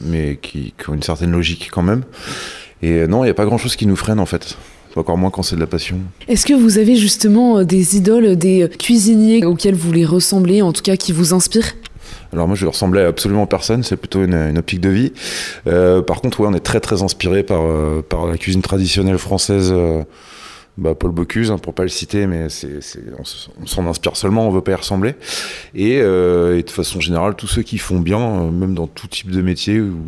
Speaker 9: mais qui, qui ont une certaine logique quand même. Et euh, non, il n'y a pas grand-chose qui nous freine en fait. Encore moins quand c'est de la passion.
Speaker 8: Est-ce que vous avez justement des idoles, des cuisiniers auxquels vous les ressemblez, en tout cas qui vous inspirent?
Speaker 9: Alors moi je ressemblais à absolument personne, c'est plutôt une, une, optique de vie. Euh, par contre, ouais, on est très très inspiré par, euh, par la cuisine traditionnelle française. Euh, bah, Paul Bocuse, hein, pour pas le citer, mais c'est, c'est, on, s'en inspire seulement, on veut pas y ressembler. Et, euh, de façon générale, tous ceux qui font bien, euh, même dans tout type de métier, ou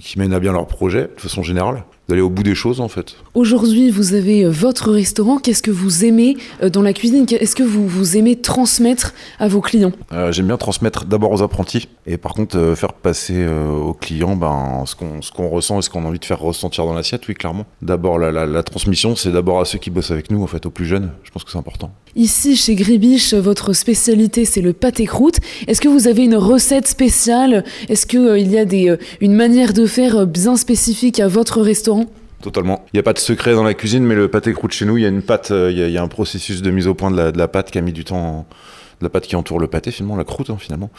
Speaker 9: qui mènent à bien leur projet, de façon générale, d'aller au bout des choses en fait.
Speaker 8: Aujourd'hui, vous avez votre restaurant. Qu'est-ce que vous aimez dans la cuisine? Est-ce que vous, vous aimez transmettre à vos clients?
Speaker 9: Euh, J'aime bien transmettre d'abord aux apprentis et par contre euh, faire passer euh, aux clients ben, ce qu'on ce qu'on ressent et ce qu'on a envie de faire ressentir dans l'assiette, oui clairement. D'abord la, la, la transmission, c'est d'abord à ceux qui bossent avec nous en fait, aux plus jeunes. Je pense que c'est important.
Speaker 8: Ici, chez Gribiche, votre spécialité, c'est le pâté croûte. Est-ce que vous avez une recette spéciale? Est-ce qu'il euh, y a des, euh, une manière de faire bien spécifique à votre restaurant?
Speaker 9: Totalement. Il n'y a pas de secret dans la cuisine, mais le pâté croûte chez nous, il y a une pâte, il y a, il y a un processus de mise au point de la, de la pâte qui a mis du temps, en, la pâte qui entoure le pâté finalement, la croûte hein, finalement,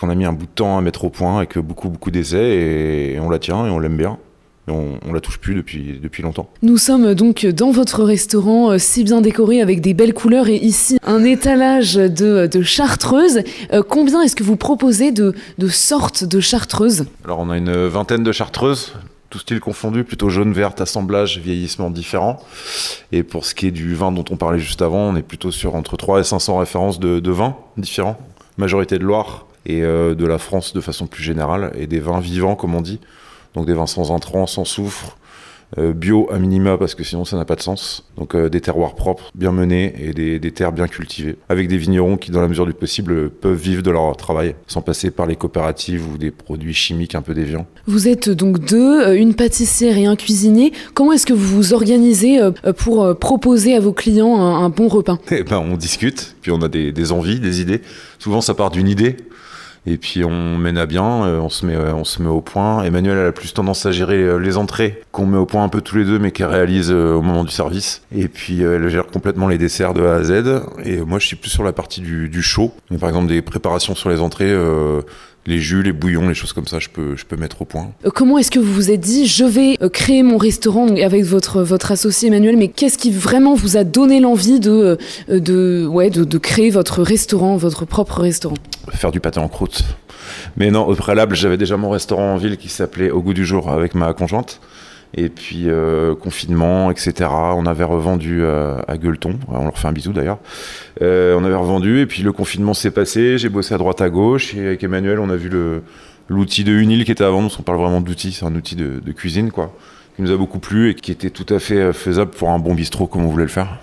Speaker 9: qu'on a mis un bout de temps à mettre au point avec beaucoup beaucoup d'essais et, et on la tient et on l'aime bien. Et on, on la touche plus depuis, depuis longtemps.
Speaker 8: Nous sommes donc dans votre restaurant euh, si bien décoré avec des belles couleurs et ici un étalage de, de chartreuses. Euh, combien est-ce que vous proposez de, de sortes de chartreuses?
Speaker 9: Alors on a une vingtaine de chartreuses, tout style confondu, plutôt jaune, verte, assemblage, vieillissement différent. Et pour ce qui est du vin dont on parlait juste avant, on est plutôt sur entre 3 et 500 références de, de vins différents. Majorité de Loire et euh, de la France de façon plus générale, et des vins vivants comme on dit. Donc des vins sans intrants, sans soufre, bio à minima parce que sinon ça n'a pas de sens. Donc euh, des terroirs propres, bien menés et des, des terres bien cultivées. Avec des vignerons qui dans la mesure du possible peuvent vivre de leur travail sans passer par les coopératives ou des produits chimiques un peu déviants.
Speaker 8: Vous êtes donc deux, euh, une pâtissière et un cuisinier. Comment est-ce que vous vous organisez euh, pour euh, proposer à vos clients un, un bon repas?
Speaker 9: Eh ben, on discute, puis on a des, des envies, des idées. Souvent, ça part d'une idée. Et puis on mène à bien, euh, on se met, euh, on se met au point. Emmanuel elle a plus tendance à gérer euh, les entrées qu'on met au point un peu tous les deux, mais qu'elle réalise au moment du service. Et puis elle gère complètement les desserts de A à Z. Et moi, je suis plus sur la partie du. Mais par exemple, des préparations sur les entrées, les jus, les bouillons, les choses comme ça, je peux, je peux mettre au point.
Speaker 8: Euh, Comment est-ce que vous vous êtes dit, je vais euh, créer mon restaurant avec votre, votre associé Emmanuel, mais qu'est-ce qui vraiment vous a donné l'envie de, euh, de, ouais, de, de créer votre restaurant, votre propre restaurant?
Speaker 9: Faire du pâté en croûte. Mais non, au préalable, j'avais déjà mon restaurant en ville qui s'appelait Au goût du jour avec ma conjointe. Et puis euh, confinement, etc. On avait revendu euh, à Gueuleton, on leur fait un bisou d'ailleurs. Euh, on avait revendu et puis le confinement s'est passé. J'ai bossé à droite à gauche et avec Emmanuel, on a vu l'outil de Unil qui était avant nous. On parle vraiment d'outils, c'est un outil de, de cuisine quoi, qui nous a beaucoup plu et qui était tout à fait faisable pour un bon bistrot comme on voulait le faire.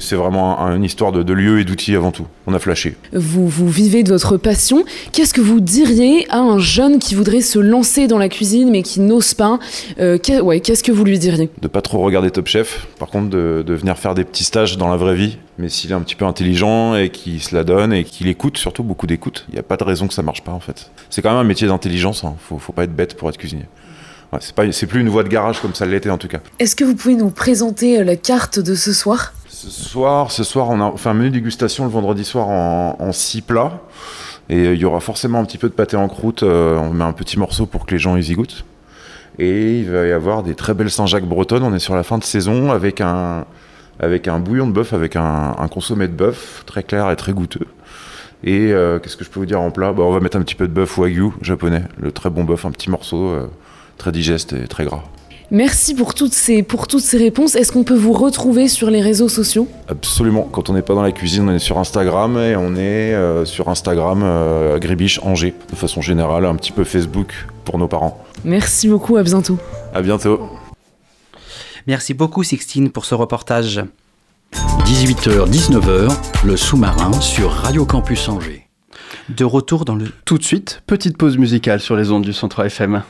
Speaker 9: C'est vraiment un- une histoire de, de lieu et d'outils avant tout. On a flashé.
Speaker 8: vous, vous vivez de votre passion. Qu'est-ce que vous diriez à un jeune qui voudrait se lancer dans la cuisine mais qui n'ose pas? Euh, ouais, Qu'est-ce que vous lui diriez?
Speaker 9: De pas trop regarder Top Chef, par contre de, de venir faire des petits stages dans la vraie vie. Mais s'il est un petit peu intelligent et qu'il se la donne et qu'il écoute, surtout beaucoup d'écoute, il n'y a pas de raison que ça marche pas en fait. C'est quand même un métier d'intelligence, hein. faut, faut pas être bête pour être cuisinier. Ouais, c'est plus une voie de garage comme ça l'était en tout cas.
Speaker 8: Est-ce que vous pouvez nous présenter euh, la carte de ce soir?
Speaker 9: Ce soir, ce soir, on a fait un menu dégustation le vendredi soir en, six plats. Et euh, il y aura forcément un petit peu de pâté en croûte. euh, on met un petit morceau pour que les gens y goûtent. Et il va y avoir des très belles Saint-Jacques bretonnes. On est sur la fin de saison avec un, bouillon de bœuf, avec un, consommé de bœuf très clair et très goûteux. Et euh, qu'est-ce que je peux vous dire en plat? Bah, On va mettre un petit peu de bœuf wagyu japonais, le très bon bœuf, un petit morceau très digeste et très gras.
Speaker 8: Merci pour toutes ces, pour toutes ces réponses. Est-ce qu'on peut vous retrouver sur les réseaux sociaux?
Speaker 9: Absolument. Quand on n'est pas dans la cuisine, on est sur Instagram et on est euh, sur Instagram euh, Gribiche Angers. De façon générale, un petit peu Facebook pour nos parents.
Speaker 8: Merci beaucoup, à bientôt.
Speaker 9: À bientôt.
Speaker 2: Merci beaucoup Sixtine pour ce reportage.
Speaker 1: 18h-19h, le sous-marin sur Radio Campus Angers.
Speaker 2: De retour dans le...
Speaker 3: Tout de suite, petite pause musicale sur les ondes du Centre FM.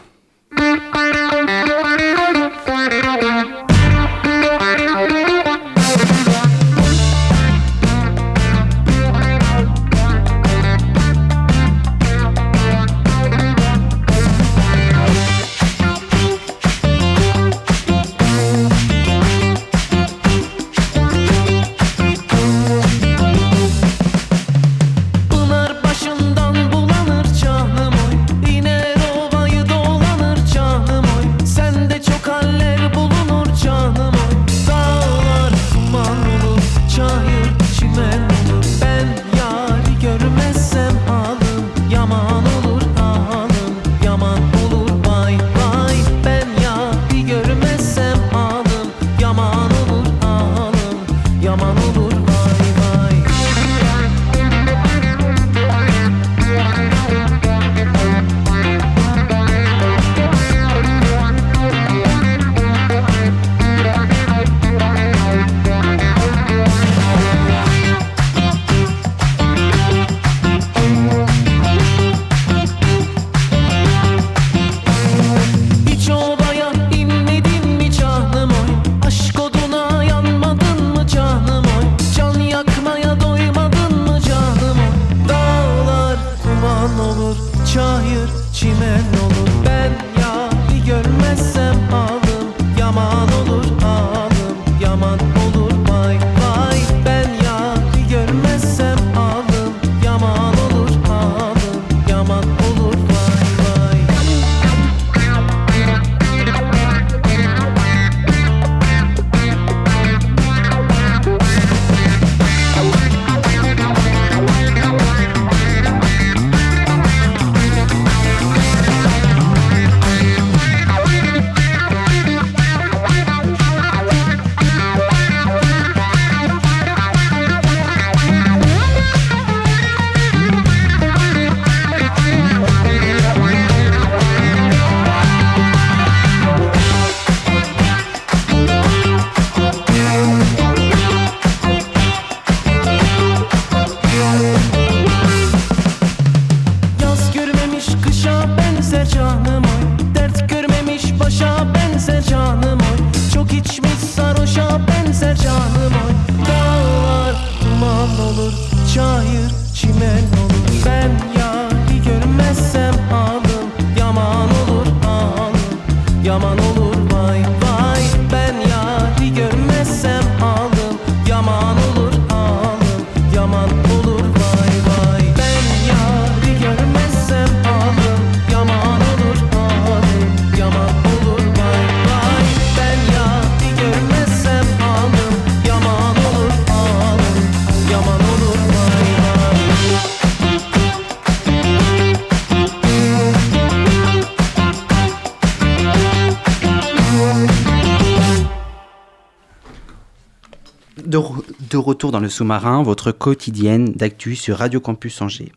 Speaker 2: Retour dans le sous-marin, votre quotidienne d'actu sur Radio Campus Angers.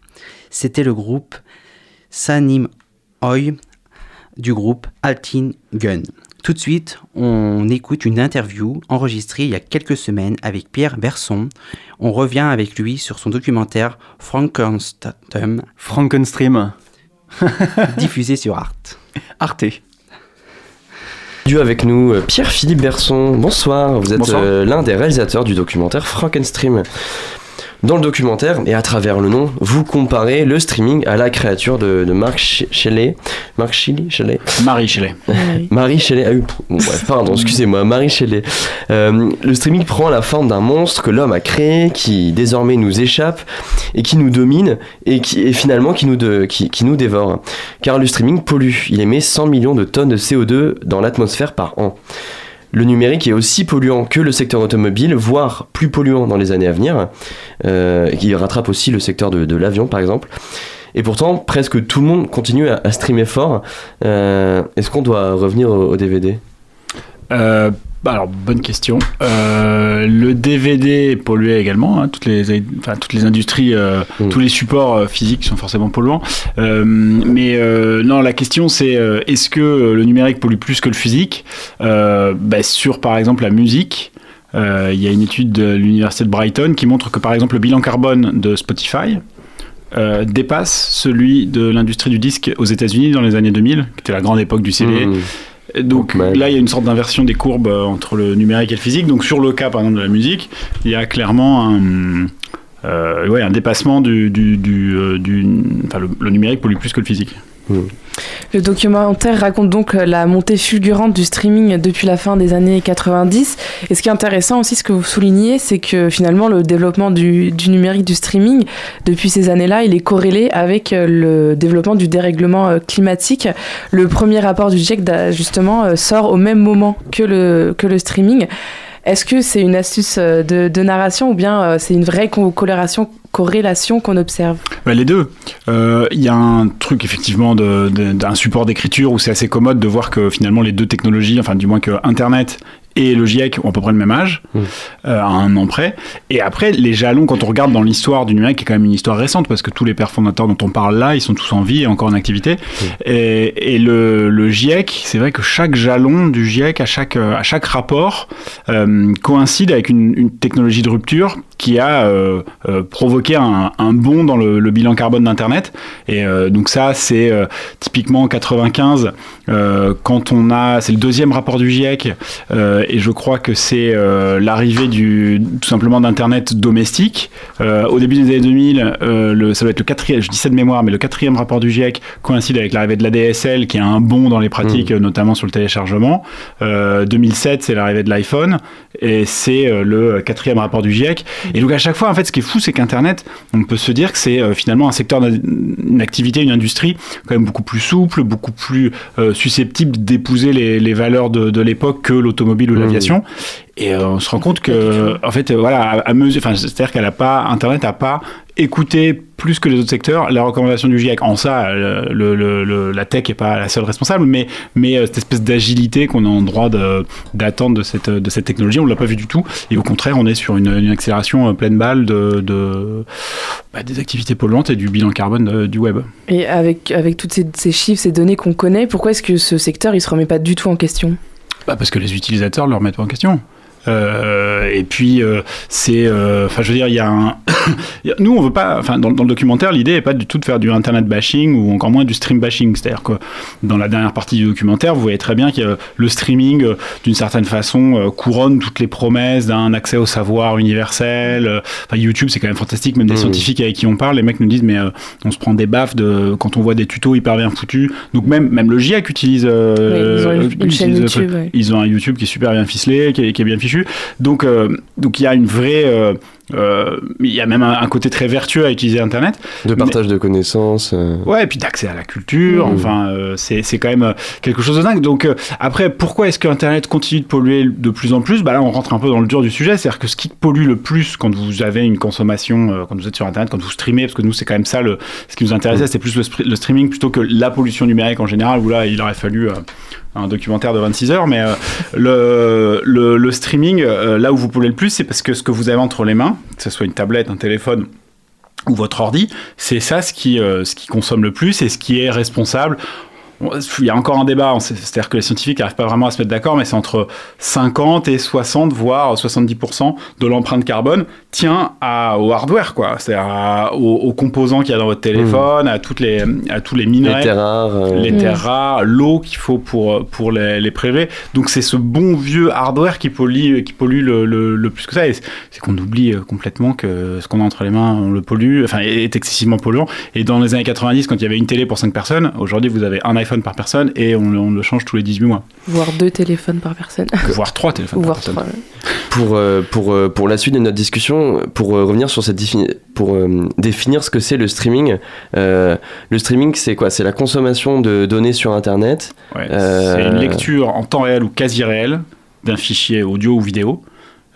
Speaker 2: C'était le groupe Sanim Oy du groupe Altin Gun. Tout de suite, on écoute une interview enregistrée il y a quelques semaines avec Pierre Berson. On revient avec lui sur son documentaire Frankenstein,
Speaker 3: Frankenstream.
Speaker 2: diffusé sur Art.
Speaker 3: Arte.
Speaker 10: Avec nous, euh, Pierre-Philippe Berson. Bonsoir, vous êtes euh, l'un des réalisateurs du documentaire Frankenstream. Dans le documentaire, et à travers le nom, vous comparez le streaming à la créature de, de Marc Sh- Shelley. Marc Shelley, Shelley
Speaker 11: Marie Shelley.
Speaker 10: Marie Shelley. Ah oui, bon, bref, pardon, (laughs) excusez-moi, Marie Shelley. Euh, le streaming prend la forme d'un monstre que l'homme a créé, qui désormais nous échappe et qui nous domine et qui et finalement qui nous, de- qui, qui nous dévore. Car le streaming pollue. Il émet 100 millions de tonnes de CO2 dans l'atmosphère par an. Le numérique est aussi polluant que le secteur automobile, voire plus polluant dans les années à venir, euh, qui rattrape aussi le secteur de, l'avion par exemple. Et pourtant, presque tout le monde continue à, streamer fort. Euh, Est-ce qu'on doit revenir au, DVD
Speaker 11: bah alors, bonne question. Euh, le DVD est pollué également. hein, toutes, les, enfin, toutes les industries, euh, tous les supports euh, physiques sont forcément polluants. Mais non, la question c'est est-ce que le numérique pollue plus que le physique? Bah, Sur par exemple la musique. euh, Il y a une étude de l'université de Brighton qui montre que par exemple le bilan carbone de Spotify euh, dépasse celui de l'industrie du disque aux États-Unis dans les années 2000, qui était la grande époque du CD.
Speaker 10: Mmh.
Speaker 11: Donc là, il y a une sorte d'inversion des courbes euh, entre le numérique et le physique. Donc sur le cas, par exemple, de la musique, il y a clairement un, euh, ouais, un dépassement du... du, du, euh, du- enfin, le, le numérique pollue plus que le physique.
Speaker 12: Le documentaire raconte donc euh, la montée fulgurante du streaming depuis la fin des années 90. Et ce qui est intéressant aussi, ce que vous soulignez, c'est que finalement le développement du, numérique, du streaming, depuis ces années-là, il est corrélé avec euh, le développement du dérèglement euh, climatique. Le premier rapport du GIEC, justement, sort au même moment que le, que le streaming. Est-ce que c'est une astuce euh, de, narration ou bien euh, c'est une vraie co- corrélation, qu'on observe?
Speaker 11: Bah, les deux. Euh, Il y a un truc effectivement d'un support d'écriture où c'est assez commode de voir que finalement les deux technologies, enfin du moins que Internet et le GIEC ont à peu près le même âge, euh, à un an près. Et après, les jalons, quand on regarde dans l'histoire du numérique, qui est quand même une histoire récente, parce que tous les pères fondateurs dont on parle là, ils sont tous en vie et encore en activité. Et, et le, le GIEC, c'est vrai que chaque jalon du GIEC, à chaque, à chaque rapport, euh, coïncide avec une, une technologie de rupture qui a euh, euh, provoqué un, un bond dans le, le bilan carbone d'Internet. Et euh, donc ça, c'est euh, typiquement en 95, euh, quand on a, c'est le deuxième rapport du GIEC, euh, et je crois que c'est euh, l'arrivée du tout simplement d'Internet domestique. Euh, au début des années 2000, euh, le, ça doit être le quatrième, je dis ça de mémoire, mais le quatrième rapport du GIEC coïncide avec l'arrivée de l'ADSL, qui a un bond dans les pratiques, euh, notamment sur le téléchargement. Euh, 2007, c'est l'arrivée de l'iPhone, et c'est euh, le quatrième rapport du GIEC. Et donc à chaque fois, en fait, ce qui est fou, c'est qu'Internet, on peut se dire que c'est euh, finalement un secteur, une activité, une industrie quand même beaucoup plus souple, beaucoup plus euh, susceptible d'épouser les, les valeurs de, de l'époque que l'automobile ou l'aviation. Et euh, on se rend compte que, en fait, euh, voilà, à, à mesure, c'est-à-dire qu'elle a pas, Internet n'a pas écouté plus que les autres secteurs la recommandation du GIEC. En ça, le, le- le- la tech n'est pas la seule responsable, mais, mais euh, cette espèce d'agilité qu'on a en droit d'attendre de cette, de cette technologie, on l'a pas vu du tout. Et au contraire, on est sur une, une accélération pleine balle de, de- bah, des activités polluantes et du bilan carbone du web.
Speaker 12: Et avec, avec toutes ces, ces chiffres, ces données qu'on connaît, pourquoi est-ce que ce secteur il se remet pas du tout en question?
Speaker 11: Bah, parce que les utilisateurs ne le remettent pas en question. Euh, et puis euh, c'est, euh, enfin je veux dire, il y a un, nous on veut pas, enfin dans, dans le documentaire, l'idée est pas du tout de faire du internet bashing ou encore moins du stream bashing. C'est-à-dire que dans la dernière partie du documentaire, vous voyez très bien que le streaming, euh, d'une certaine façon, euh, couronne toutes les promesses d'un accès au savoir universel. Euh, Enfin, YouTube, c'est quand même fantastique. Même des
Speaker 10: Mmh.
Speaker 11: scientifiques avec qui on parle, les mecs nous disent, mais euh, on se prend des baffes de quand on voit des tutos hyper bien foutus. Donc même même le GIEC utilise. euh,
Speaker 12: Oui, ils ont une- une chaîne
Speaker 11: utilise-
Speaker 12: YouTube, ouais.
Speaker 11: Ils ont un YouTube qui est super bien ficelé, qui est, qui est bien fichu. Donc euh, donc il y a une vraie euh, il y a même un, un côté très vertueux à utiliser Internet.
Speaker 10: De partage de connaissances. euh.
Speaker 11: Ouais, et puis d'accès à la culture,
Speaker 10: Mmh.
Speaker 11: enfin, euh, c'est c'est quand même euh, quelque chose de dingue. Donc, euh, après, pourquoi est-ce que Internet continue de polluer de plus en plus? Bah là, on rentre un peu dans le dur du sujet, c'est-à-dire que ce qui pollue le plus quand vous avez une consommation, euh, quand vous êtes sur Internet, quand vous streamez, parce que nous, c'est quand même ça, le, ce qui nous intéressait, c'est plus le, le streaming plutôt que la pollution numérique en général, où là, il aurait fallu... un documentaire de 26 heures, mais euh, le, streaming, euh, là où vous polluez le plus, c'est parce que ce que vous avez entre les mains, que ce soit une tablette, un téléphone, ou votre ordi, c'est ça ce qui, euh, ce qui consomme le plus et ce qui est responsable. Il y a encore un débat, c'est-à-dire que les scientifiques n'arrivent pas vraiment à se mettre d'accord, mais c'est entre 50 et 60, voire 70% de l'empreinte carbone tient à, au hardware, quoi. C'est-à-dire à- aux, aux composants qu'il y a dans votre téléphone, à, toutes les, à tous les minerais,
Speaker 10: Les terres rares, euh.
Speaker 11: les terres rares, l'eau qu'il faut pour, pour les, les prélever. Donc c'est ce bon vieux hardware qui pollue, qui pollue le, le- le plus que ça. C'est c'est qu'on oublie euh, complètement que ce qu'on a entre les mains, on le pollue, enfin, est excessivement polluant. Et dans les années 90, quand il y avait une télé pour 5 personnes, aujourd'hui vous avez un iPhone par personne et on, le- on le change tous les 18 mois.
Speaker 12: Voire deux téléphones par personne.
Speaker 11: Voire trois téléphones par personne.
Speaker 12: trois. ouais.
Speaker 10: Pour, euh, pour, euh, pour la suite de notre discussion, pour euh, revenir sur cette défini- pour euh, définir ce que c'est le streaming, euh, le streaming c'est quoi? C'est la consommation de données sur Internet.
Speaker 11: Ouais,
Speaker 10: Euh,
Speaker 11: C'est une lecture en temps réel ou quasi réel d'un fichier audio ou vidéo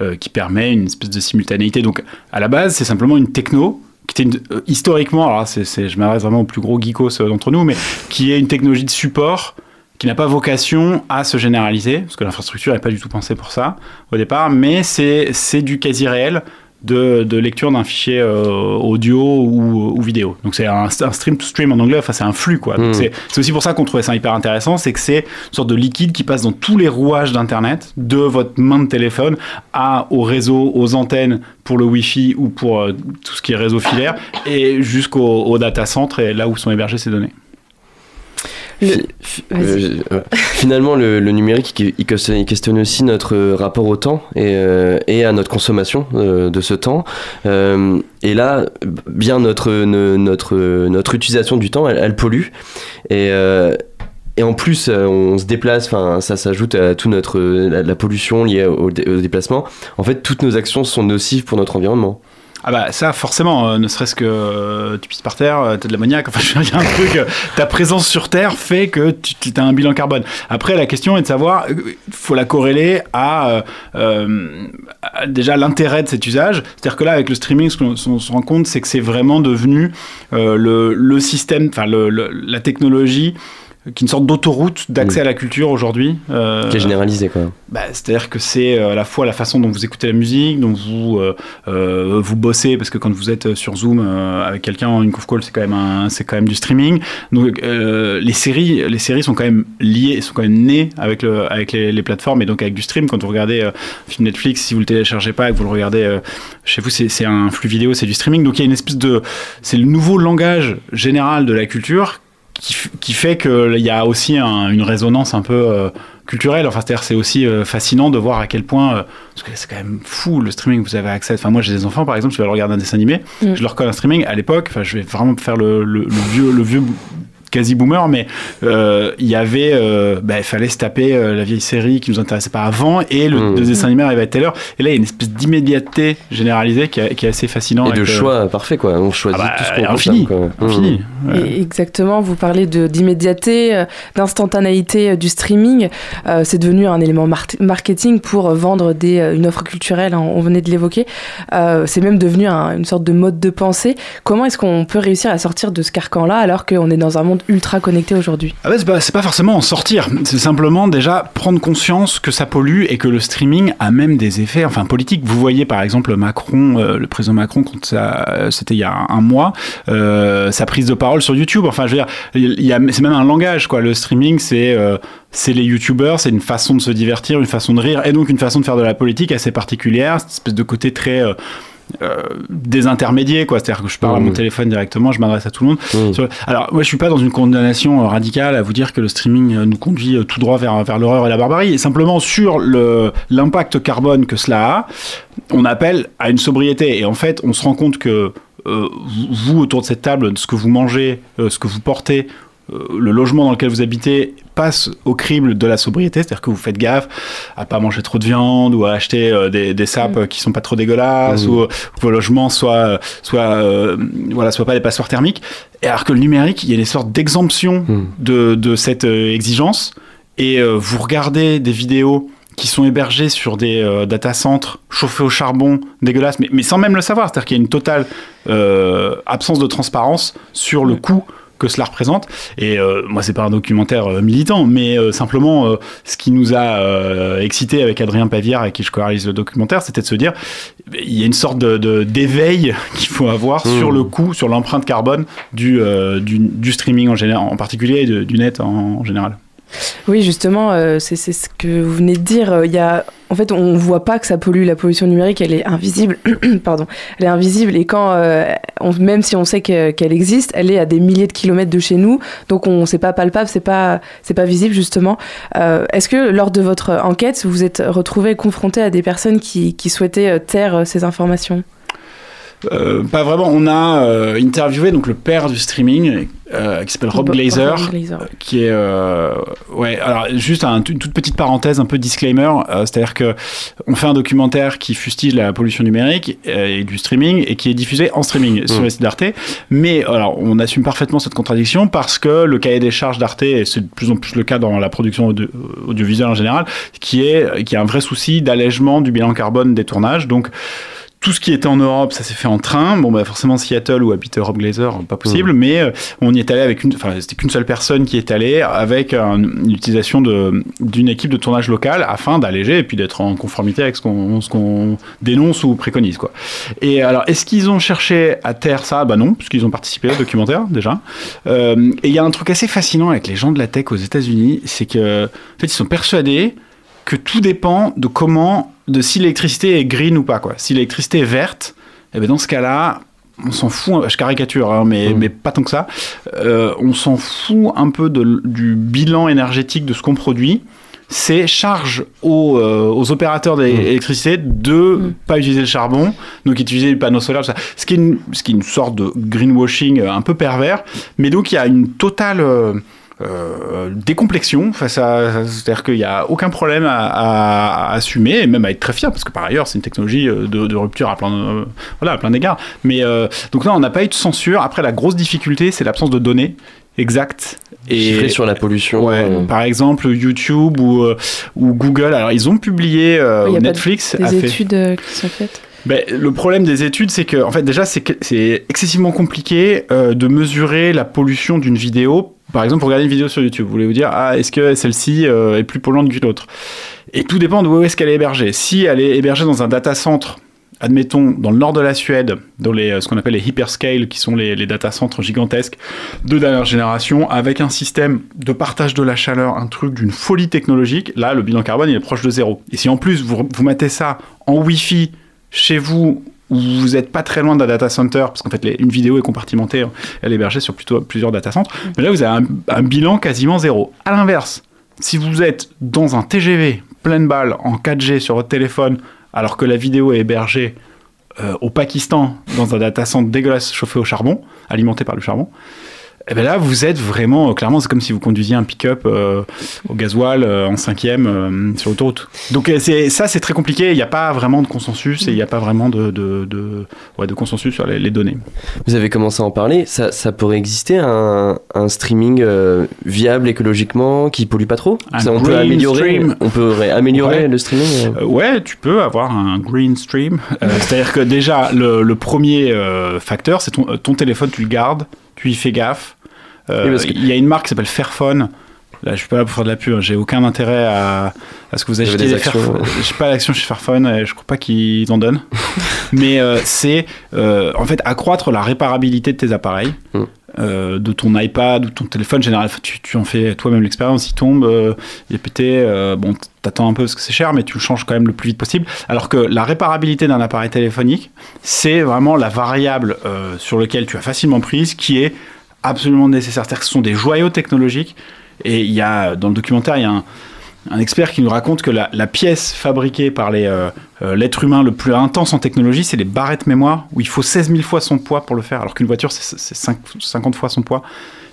Speaker 11: euh, qui permet une espèce de simultanéité. Donc à la base, c'est simplement une techno euh, historiquement, alors c'est- je m'adresse vraiment au plus gros geekos euh, d'entre nous, mais qui est une technologie de support qui n'a pas vocation à se généraliser, parce que l'infrastructure n'est pas du tout pensée pour ça au départ, mais c'est, c'est du quasi réel. De, de lecture d'un fichier euh, audio ou, ou vidéo. Donc c'est un, un stream to stream en anglais, enfin c'est un flux quoi. Donc
Speaker 10: Mm.
Speaker 11: c'est aussi pour ça qu'on trouvait ça hyper intéressant, c'est que c'est une sorte de liquide qui passe dans tous les rouages d'Internet, de votre main de téléphone à, au réseau, aux antennes pour le Wi-Fi ou pour euh, tout ce qui est réseau filaire, et jusqu'au au data center et là où sont hébergées ces données.
Speaker 10: Fi- fi- euh, euh, finalement, le, le numérique, il, il questionne- aussi notre euh, rapport au temps et, euh, et à notre consommation de ce temps. Et là, bien notre, ne- notre, notre utilisation du temps, elle, elle pollue. Et, et en plus, on se déplace, enfin, ça s'ajoute à toute notre, la, la pollution liée au, dé- au déplacement. En fait, toutes nos actions sont nocives pour notre environnement.
Speaker 11: Ah bah ça forcément, euh, ne serait-ce que euh, tu pisses par terre, euh, t'as de l'ammoniaque, enfin je veux dire, un truc, euh, ta présence sur Terre fait que tu as un bilan carbone. Après la question est de savoir, il faut la corréler à, déjà l'intérêt de cet usage. C'est-à-dire que là avec le streaming, ce qu'on se rend compte, c'est que c'est vraiment devenu le, le système, enfin la technologie qui est une sorte d'autoroute d'accès à la culture aujourd'hui. euh,
Speaker 10: Qui est généralisé, quoi.
Speaker 11: bah, C'est-à-dire que c'est euh, à la fois la façon dont vous écoutez la musique, dont vous, euh, euh, vous bossez, parce que quand vous êtes sur Zoom euh, avec quelqu'un en une conf call, c'est quand, même un- quand même du streaming. Donc euh, les, séries, les séries sont quand même liées, sont quand même nées avec, le, avec les, les plateformes et donc avec du stream. Quand vous regardez euh, un film Netflix, si vous le téléchargez pas et que vous le regardez euh, chez vous, c'est un flux vidéo, c'est du streaming. Donc il y a une espèce de... C'est le nouveau langage général de la culture qui, qui fait qu'il y a aussi un- une résonance un peu euh, culturelle. Enfin, c'est-à-dire c'est aussi euh, fascinant de voir à quel point, euh, parce que c'est quand même fou le streaming, vous avez accès. Enfin, moi j'ai des enfants par exemple, je vais leur regarder un dessin animé,
Speaker 12: Mm.
Speaker 11: je leur colle un streaming. À l'époque, enfin, je vais vraiment faire le, le- le vieux, le vieux quasi boomer, mais euh, il y avait, euh, bah, fallait se taper euh, la vieille série qui nous intéressait pas avant et le,
Speaker 10: Mm.
Speaker 11: le dessin animé arrivait à telle heure. Et là, il y a une espèce d'immédiateté généralisée qui, est- qui est assez fascinant.
Speaker 10: Et de
Speaker 11: euh,
Speaker 10: choix parfait, quoi. On choisit
Speaker 11: Ah bah,
Speaker 10: tout ce qu'on
Speaker 11: infini,
Speaker 10: consomme, quoi.
Speaker 11: infini.
Speaker 10: Mm.
Speaker 12: Exactement, vous parlez euh, d'instantanéité euh, du streaming. Euh, c'est devenu un élément mar- marketing pour vendre des, euh, une offre culturelle, hein, on venait de l'évoquer. Euh, c'est même devenu un- une sorte de mode de pensée. Comment est-ce qu'on peut réussir à sortir de ce carcan-là alors qu'on est dans un monde ultra connecté aujourd'hui
Speaker 11: Ah ouais, c'est pas, forcément en sortir, c'est simplement déjà prendre conscience que ça pollue et que le streaming a même des effets enfin politiques. Vous voyez par exemple Macron, euh, le président Macron, quand euh, c'était il y a un mois, euh, sa prise de parole sur YouTube. Enfin, je veux dire, c'est même un langage quoi. Le streaming, c'est c'est les youtubeurs, c'est une façon de se divertir, une façon de rire et donc une façon de faire de la politique assez particulière, cette espèce de côté très euh, euh, désintermédiaire quoi. C'est à dire que je parle à mon
Speaker 10: Mmh.
Speaker 11: téléphone directement je m'adresse à tout le monde. Alors moi je suis pas dans une condamnation euh, radicale à vous dire que le streaming euh, nous conduit tout droit vers, vers l'horreur et la barbarie. Et simplement sur le l'impact carbone que cela a on appelle à une sobriété. Et en fait on se rend compte que euh, vous, autour de cette table ce que vous mangez euh, ce que vous portez le logement dans lequel vous habitez passe au crible de la sobriété, c'est-à-dire que vous faites gaffe à pas manger trop de viande ou à acheter euh, des, des sapes euh, qui sont pas trop dégueulasses
Speaker 10: Mhm.
Speaker 11: ou euh, que vos logements soient soient euh, voilà soient pas des passoires thermiques. Et alors que le numérique, il y a des sortes d'exemptions de, de cette euh, exigence et euh, vous regardez des vidéos qui sont hébergées sur des euh, data centres chauffés au charbon dégueulasses, mais, mais sans même le savoir. C'est-à-dire qu'il y a une totale euh, absence de transparence sur le coût que cela représente. Et euh, moi, c'est pas un documentaire euh, militant, mais euh, simplement, euh, ce qui nous a euh, excité avec Adrien Pavière, avec qui je co-réalise le documentaire, c'était de se dire, il y a une sorte de, de- d'éveil (laughs) qu'il faut avoir
Speaker 10: Mmh.
Speaker 11: sur le coût, sur l'empreinte carbone du, euh, du, du streaming en, général, en particulier et de- du net en, en général.
Speaker 12: Oui, justement, euh, c'est ce que vous venez de dire. euh, Il y a, en fait, on voit pas que ça pollue. La pollution numérique, elle est invisible. (clears throat) Pardon, elle est invisible. Et quand, euh, même si on sait que- qu'elle existe, elle est à des milliers de kilomètres de chez nous. Donc, on, c'est pas palpable, c'est pas, pas visible justement. Est-ce que lors de votre enquête, vous êtes retrouvé confronté à des personnes qui, souhaitaient taire ces informations?
Speaker 11: Euh, pas vraiment. On a euh, interviewé donc le père du streaming euh, qui s'appelle Rob Glazer,
Speaker 12: Rob Glazer.
Speaker 11: qui est euh, ouais. Alors juste un- une toute petite parenthèse, un peu disclaimer, euh, c'est-à-dire que on fait un documentaire qui fustige la pollution numérique euh, et du streaming et qui est diffusé en streaming sur
Speaker 10: Mm.
Speaker 11: le site d'Arte. Mais alors on assume parfaitement cette contradiction parce que le cahier des charges d'Arte et c'est de plus en plus le cas dans la production audio- audiovisuelle en général, qui est qui a un vrai souci d'allègement du bilan carbone des tournages. Donc tout ce qui était en Europe, ça s'est fait en train. Bon, bah forcément Seattle où habitait Rob Glazer, pas possible. Mais euh, on y est allé avec une, enfin c'était qu'une seule personne qui est allée avec un- une utilisation de d'une équipe de tournage locale afin d'alléger et puis d'être en conformité avec ce qu'on ce qu'on dénonce ou préconise quoi. Et alors est-ce qu'ils ont cherché à taire ça? Bah non, puisqu'ils ont participé au documentaire déjà. Euh, et il y a un truc assez fascinant avec les gens de la tech aux États-Unis, c'est que en fait ils sont persuadés que tout dépend de comment, de si l'électricité est green ou pas. Quoi. Si l'électricité est verte, eh ben dans ce cas-là, on s'en fout, je caricature, hein, mais, mais pas tant que ça, Euh, on s'en fout un peu de- du bilan énergétique de ce qu'on produit. C'est charge aux, euh, aux opérateurs d'électricité de pas utiliser le charbon, donc utiliser le panneau solaire, tout ça. Ce, qui est une, ce qui est une sorte de greenwashing euh, un peu pervers, mais donc il y a une totale euh, euh, décomplexion face à. C'est-à-dire qu'il n'y a aucun problème à, à- à assumer et même à être très fier, parce que par ailleurs, c'est une technologie euh, de, de rupture à plein, euh, voilà, à plein d'égards. Mais euh, donc là, on n'a pas eu de censure. Après, la grosse difficulté, c'est l'absence de données exactes.
Speaker 10: Chiffrées sur la pollution.
Speaker 11: Ouais,
Speaker 10: euh.
Speaker 11: Par exemple, YouTube ou, euh, ou Google. Alors, ils ont publié, euh,
Speaker 12: Il y a pas
Speaker 11: Netflix
Speaker 12: des
Speaker 11: a fait.
Speaker 12: études euh, qui sont faites
Speaker 11: Ben, le problème des études, c'est que, en fait, déjà, c'est excessivement compliqué euh, de mesurer la pollution d'une vidéo. Par exemple, pour regarder une vidéo sur YouTube, vous voulez vous dire, ah, est-ce que celle-ci euh, est plus polluante qu'une autre? Et tout dépend de où est-ce qu'elle est hébergée. Si elle est hébergée dans un data center, admettons, dans le nord de la Suède, dans les, euh, ce qu'on appelle les hyperscale, qui sont les, data centres gigantesques de dernière génération, avec un système de partage de la chaleur, un truc d'une folie technologique, là, le bilan carbone, il est proche de zéro. Et si en plus, vous, vous mettez ça en Wi-Fi chez vous, vous n'êtes pas très loin d'un data center, parce qu'en fait, les- une vidéo est compartimentée, hein, elle est hébergée sur plutôt plusieurs data centers, mais là, vous avez un, un bilan quasiment zéro. À l'inverse, si vous êtes dans un TGV pleine balle en 4G sur votre téléphone, alors que la vidéo est hébergée euh, au Pakistan dans un data center dégueulasse chauffé au charbon, alimenté par le charbon, et bien là, vous êtes vraiment, euh, clairement, c'est comme si vous conduisiez un pick-up euh, au gasoil euh, en cinquième euh, sur l'autoroute. Donc ça, c'est très compliqué. Il n'y a pas vraiment de consensus et il n'y a pas vraiment de, de, de- ouais, de consensus sur les, les données.
Speaker 10: Vous avez commencé à en parler. Ça, ça pourrait exister un, un streaming viable écologiquement qui pollue pas trop? Ça, On peut améliorer,
Speaker 11: stream.
Speaker 10: on pourrait améliorer
Speaker 11: Ouais.
Speaker 10: le streaming.
Speaker 11: ouais, tu peux avoir un green stream. C'est-à-dire que déjà, le, le premier facteur, c'est ton, ton téléphone, tu le gardes, tu y fais gaffe. Euh,
Speaker 10: Oui, parce que-
Speaker 11: Il y a une marque qui s'appelle Fairphone. Là, je suis pas là pour faire de la pub. hein. J'ai aucun intérêt à, à ce que vous achetiez
Speaker 10: des
Speaker 11: des
Speaker 10: actions,
Speaker 11: Fairphone.
Speaker 10: ouais. (laughs)
Speaker 11: J'ai pas d'action chez Fairphone et je crois pas qu'ils en donnent. (laughs) Mais euh, c'est euh, en fait accroître la réparabilité de tes appareils.
Speaker 10: Mm.
Speaker 11: euh, de ton iPad ou ton téléphone général, tu, tu en fais toi-même l'expérience, il tombe, euh, il est pété, euh, bon, t'attends un peu parce que c'est cher, mais tu le changes quand même le plus vite possible. Alors que la réparabilité d'un appareil téléphonique, c'est vraiment la variable euh, sur laquelle tu as facilement prise, qui est absolument nécessaire. C'est-à-dire que ce sont des joyaux technologiques, et il y a, dans le documentaire, il y a un, un expert qui nous raconte que la, la pièce fabriquée par euh, euh, l'être humain le plus intense en technologie, c'est les barrettes mémoire, où il faut 16 000 fois son poids pour le faire, alors qu'une voiture, c'est c'est cinq- 50 fois son poids.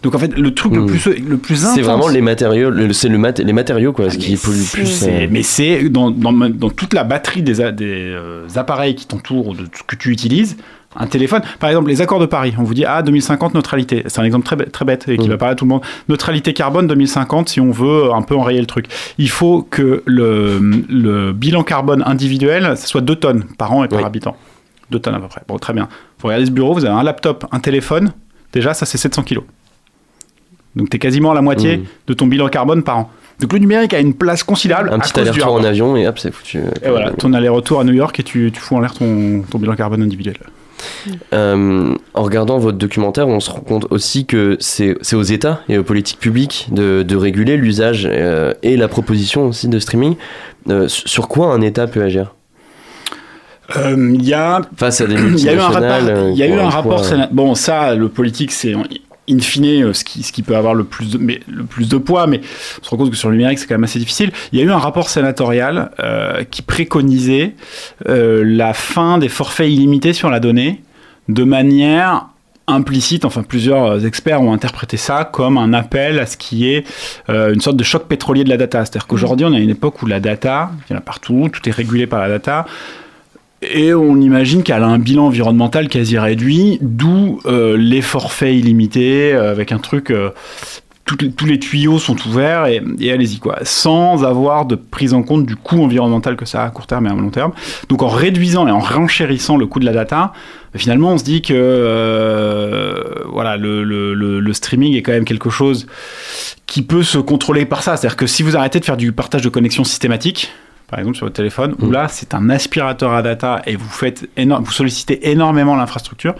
Speaker 11: Donc en fait, le truc le
Speaker 10: Mm.
Speaker 11: plus, le plus intense...
Speaker 10: C'est vraiment les matériaux, le- c'est le mat- les matériaux quoi, ce qui le plus.
Speaker 11: C'est-
Speaker 10: euh,
Speaker 11: Mais c'est dans, dans, dans toute la batterie des, a- des euh, appareils qui t'entourent, de ce que tu utilises, un téléphone. Par exemple, les accords de Paris, on vous dit ah 2050 neutralité. C'est un exemple très, bête- très bête et qui
Speaker 10: Mm.
Speaker 11: va parler à tout le monde. Neutralité carbone 2050 si on veut un peu enrayer le truc. Il faut que le, le bilan carbone individuel, ça soit 2 tonnes par an et par habitant. 2 tonnes à peu près. Bon, très bien. Vous regardez ce bureau, vous avez un laptop, un téléphone. Déjà, ça c'est 700 kilos. Donc tu es quasiment à la moitié
Speaker 10: Mm.
Speaker 11: de ton bilan carbone par an. Donc le numérique a une place considérable.
Speaker 10: un
Speaker 11: à
Speaker 10: petit aller-retour en avion et hop, c'est foutu.
Speaker 11: Et voilà, ton aller-retour à New York et tu, tu fous en l'air ton, ton bilan carbone individuel.
Speaker 10: Euh, en regardant votre documentaire, on se rend compte aussi que c'est aux États et aux politiques publiques de, de réguler l'usage euh, et la proposition aussi de streaming. Euh, sur quoi un État peut agir?
Speaker 11: Il y a
Speaker 10: face à des (clears throat)
Speaker 11: il y a eu un
Speaker 10: multinationales
Speaker 11: rapport, il y a eu un rapport Bon, ça, le politique, c'est in fine euh, ce qui, ce qui peut avoir le plus, de, mais, le plus de poids, mais on se rend compte que sur le numérique, c'est quand même assez difficile. Il y a eu un rapport sénatorial euh, qui préconisait euh, la fin des forfaits illimités sur la donnée de manière implicite, enfin plusieurs experts ont interprété ça comme un appel à ce qui est euh, une sorte de choc pétrolier de la data. C'est-à-dire qu'aujourd'hui, on a une époque où la data, il y en a partout, tout est régulé par la data, et on imagine qu'elle a un bilan environnemental quasi réduit, d'où euh, les forfaits illimités, euh, avec un truc... euh, tous les tuyaux sont ouverts et, allez-y quoi, sans avoir de prise en compte du coût environnemental que ça a à court terme et à long terme. Donc en réduisant et en renchérissant le coût de la data, finalement on se dit que voilà le- le streaming est quand même quelque chose qui peut se contrôler par ça. C'est-à-dire que si vous arrêtez de faire du partage de connexion systématique, par exemple sur votre téléphone, où là c'est un aspirateur à data et vous faites vous sollicitez énormément l'infrastructure,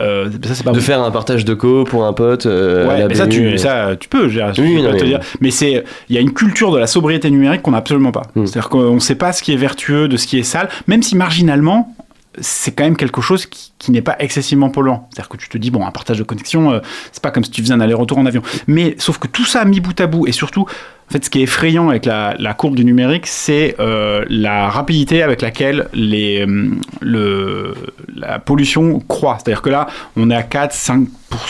Speaker 11: euh, ça c'est pas
Speaker 10: de
Speaker 11: bon.
Speaker 10: faire un partage de co pour un pote. euh, à
Speaker 11: Ouais,
Speaker 10: la
Speaker 11: mais ça tu,
Speaker 10: et-
Speaker 11: ça, tu peux, je
Speaker 10: Oui,
Speaker 11: peux
Speaker 10: non,
Speaker 11: te
Speaker 10: mais-
Speaker 11: dire. Mais c'est, il y a une culture de la sobriété numérique qu'on n'a absolument pas.
Speaker 10: Hmm.
Speaker 11: C'est-à-dire qu'on ne sait pas ce qui est vertueux de ce qui est sale, même si marginalement, c'est quand même quelque chose qui, qui n'est pas excessivement polluant. C'est-à-dire que tu te dis, bon, un partage de connexion, euh, c'est pas comme si tu faisais un aller-retour en avion. Mais sauf que tout ça mis bout à bout, et surtout, en fait, ce qui est effrayant avec la, courbe du numérique, c'est euh, la rapidité avec laquelle les, le, la pollution croît. C'est-à-dire que là, on est à 4-5%,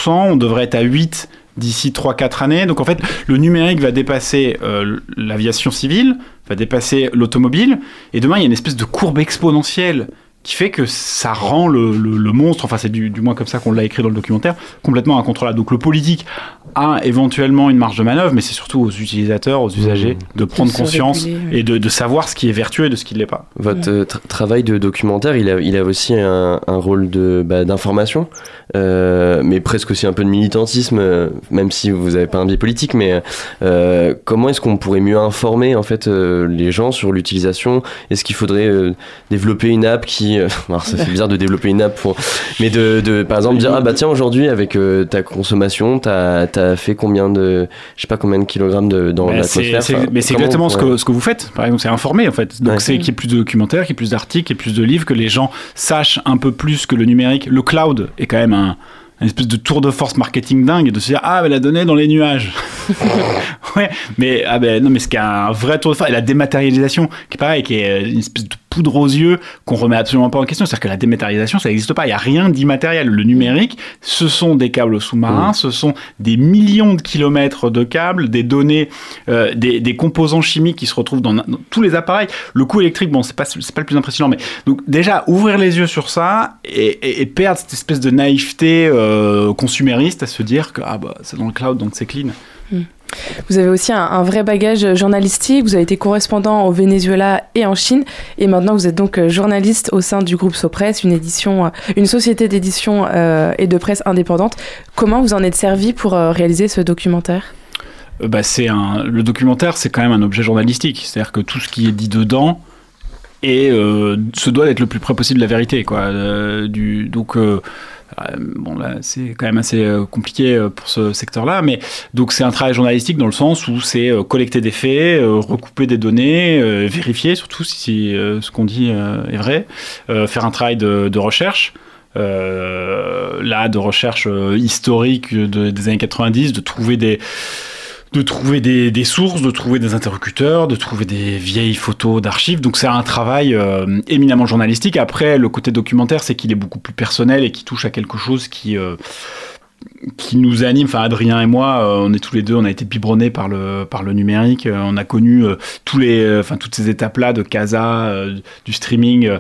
Speaker 11: on devrait être à 8% d'ici 3-4 années. Donc en fait, le numérique va dépasser euh, l'aviation civile, va dépasser l'automobile, et demain, il y a une espèce de courbe exponentielle qui fait que ça rend le, le- le monstre, enfin c'est du, du moins comme ça qu'on l'a écrit dans le documentaire, complètement incontrôlable. Donc le politique a éventuellement une marge de manœuvre, mais c'est surtout aux utilisateurs, aux usagers, de prendre conscience
Speaker 10: réguler,
Speaker 11: et de, de savoir ce qui est vertueux et de ce qui ne l'est pas.
Speaker 10: Votre euh, tra- travail de documentaire, il a, il a aussi un, un rôle de bah, d'information, euh, mais presque aussi un peu de militantisme, euh, même si vous n'avez pas un biais politique. Mais euh, comment est-ce qu'on pourrait mieux informer en fait euh, les gens sur l'utilisation? Est-ce qu'il faudrait euh, développer une app qui, euh, (laughs) alors ça fait bizarre de développer une app pour, mais de, de par exemple dire ah bah tiens aujourd'hui avec euh, ta consommation, t'as as fait combien de, je sais pas combien de kilogrammes de, dans
Speaker 11: c'est-
Speaker 10: l'atmosphère. Enfin,
Speaker 11: mais c'est exactement ce que, ce que vous faites. Par exemple, c'est informer en fait. Donc
Speaker 10: Ouais.
Speaker 11: c'est qu'il y ait plus de documentaires, qu'il y ait plus d'articles, qu'il y ait plus de livres, que les gens sachent un peu plus que le numérique. Le cloud est quand même un, une espèce de tour de force marketing dingue de se dire ah mais la donnée dans les nuages. (laughs) ouais, mais ah ben non mais ce qui est un vrai tour de force et la dématérialisation qui est pareil, qui est une espèce de poudre aux yeux qu'on remet absolument pas en question. C'est-à-dire que la dématérialisation, ça n'existe pas. Il n'y a rien d'immatériel. Le numérique, ce sont des câbles sous-marins, ce sont des millions de kilomètres de câbles, des données, euh, des, des composants chimiques qui se retrouvent dans, dans tous les appareils. Le coût électrique, bon, c'est pas, c'est pas le plus impressionnant, mais donc déjà ouvrir les yeux sur ça et, et- et perdre cette espèce de naïveté euh, consumériste à se dire que ah bah c'est dans le cloud donc c'est clean.
Speaker 12: Vous avez aussi un, vrai bagage journalistique, vous avez été correspondant au Venezuela et en Chine, et maintenant vous êtes donc euh, journaliste au sein du groupe Sopress, une, édition, euh, une société d'édition euh, et de presse indépendante. Comment vous en êtes servi pour réaliser ce documentaire?
Speaker 11: Bah, c'est un, le documentaire, c'est quand même un objet journalistique. C'est-à-dire que tout ce qui est dit dedans et se doit d'être le plus près possible de la vérité. Quoi. Donc, bon, là, c'est quand même assez euh, compliqué euh, pour ce secteur-là. Mais donc, c'est un travail journalistique dans le sens où c'est euh, collecter des faits, euh, recouper des données, euh, vérifier surtout si, euh, ce qu'on dit euh, est vrai, euh, faire un travail de, recherche. Euh, là, de recherche euh, historique de- des années 90, de trouver des, de trouver des, des sources, de trouver des interlocuteurs, de trouver des vieilles photos d'archives. Donc c'est un travail euh, éminemment journalistique. Après, le côté documentaire, c'est qu'il est beaucoup plus personnel et qui touche à quelque chose qui... euh, qui nous anime, enfin Adrien et moi, euh, on est tous les deux, on a été biberonnés par le par le numérique, euh, on a connu euh, tous les, euh, enfin toutes ces étapes-là de Casa, euh, du streaming, euh,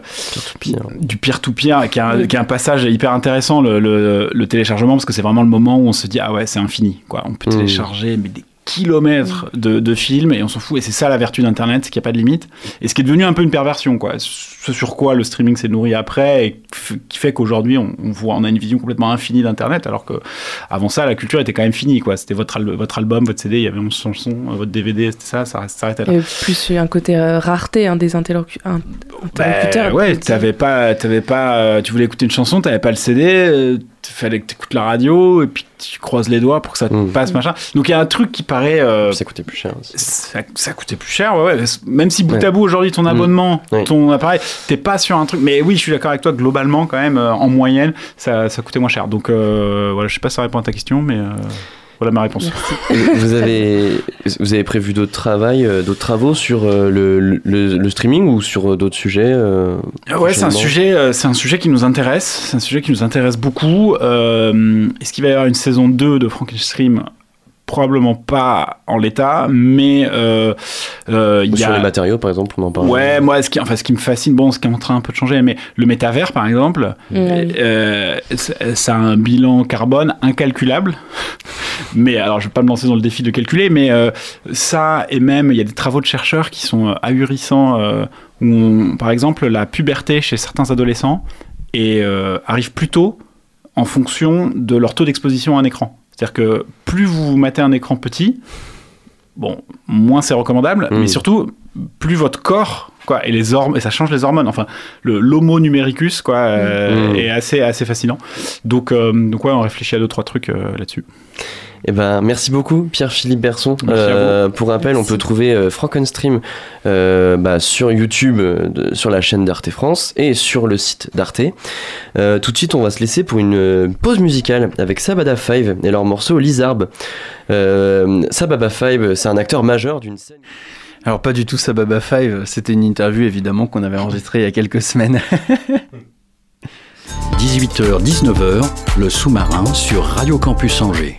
Speaker 11: du peer to peer, qui est un, qui est un passage hyper intéressant le, le- le téléchargement parce que c'est vraiment le moment où on se dit ah ouais c'est infini quoi, on peut
Speaker 10: Mmh.
Speaker 11: télécharger mais des kilomètres de, de films et on s'en fout. Et c'est ça la vertu d'internet c'est qu'il n'y a pas de limite. Et ce qui est devenu un peu une perversion quoi. Ce sur quoi le streaming s'est nourri après et qui fait qu'aujourd'hui on, on voit on a une vision complètement infinie d'internet alors que avant ça la culture était quand même finie quoi. C'était votre, al- votre album votre CD il y avait 11 chansons euh, votre DVD c'était ça ça s'arrêtait là.
Speaker 12: Et plus un côté euh, rareté hein, des interlocu-
Speaker 11: bah,
Speaker 12: interlocuteurs.
Speaker 11: ouais, t'avais pas, t'avais pas, euh, tu voulais écouter une chanson, t'avais pas le CD, euh, fallait que t'écoutes la radio et puis tu croises les doigts pour que ça te passe machin. Donc il y a un truc qui paraît. euh,
Speaker 10: ça coûtait plus cher.
Speaker 11: Ça, ça coûtait plus cher, ouais, ouais. Même si bout
Speaker 10: Ouais.
Speaker 11: à bout aujourd'hui ton
Speaker 10: Mm.
Speaker 11: abonnement, ton appareil, t'es pas sur un truc. Mais oui, je suis d'accord avec toi. Globalement, quand même, euh, en moyenne, ça, ça coûtait moins cher. Donc euh, voilà, je sais pas si ça répond à ta question, mais voilà ma réponse.
Speaker 10: vous avez, vous avez prévu d'autres travail, euh, d'autres travaux sur euh, le, le, le streaming ou sur d'autres sujets euh,
Speaker 11: Ah Ouais, c'est un sujet, euh, c'est un sujet qui nous intéresse. C'est un sujet qui nous intéresse beaucoup. Euh, Est-ce qu'il va y avoir une saison 2 de Frankenstein Probablement pas en l'état, mais euh, euh, y
Speaker 10: sur
Speaker 11: a
Speaker 10: les matériaux, par exemple, on en parle.
Speaker 11: Ouais, moi, ce qui, enfin, ce qui me fascine, bon, ce qui est en train un peu de changer, mais le métavers, par exemple,
Speaker 12: Mm.
Speaker 11: Euh, c'est- ça a un bilan carbone incalculable. (laughs) Mais alors, je vais pas me lancer dans le défi de calculer, mais euh, ça, et même, il y a des travaux de chercheurs qui sont euh, ahurissants, euh, où, on- par exemple, la puberté chez certains adolescents et, euh, arrive plus tôt en fonction de leur taux d'exposition à un écran. C'est-à-dire que plus vous matez un écran petit, bon, moins c'est recommandable,
Speaker 10: Mm.
Speaker 11: mais surtout, plus votre corps, quoi, et les hormones, et ça change les hormones. Enfin, le l'homo numericus, quoi, euh,
Speaker 10: Mm.
Speaker 11: est assez, assez fascinant. Donc, euh, donc ouais, on réfléchit à deux trois trucs euh, là-dessus.
Speaker 10: Eh ben, merci beaucoup Pierre-Philippe Berson. Euh, pour rappel, on peut trouver euh, Frankenstream euh, bah, sur YouTube, de- sur la chaîne d'Arte France et sur le site d'Arte. Euh, tout de suite, on va se laisser pour une pause musicale avec Sabada 5 et leur morceau Lizarbe. Euh, Sababa 5, c'est un acteur majeur d'une scène.
Speaker 3: Alors pas du tout Sababa 5, c'était une interview évidemment qu'on avait enregistrée il y a quelques semaines. (laughs)
Speaker 1: 18h-19h, le sous-marin sur Radio Campus Angers.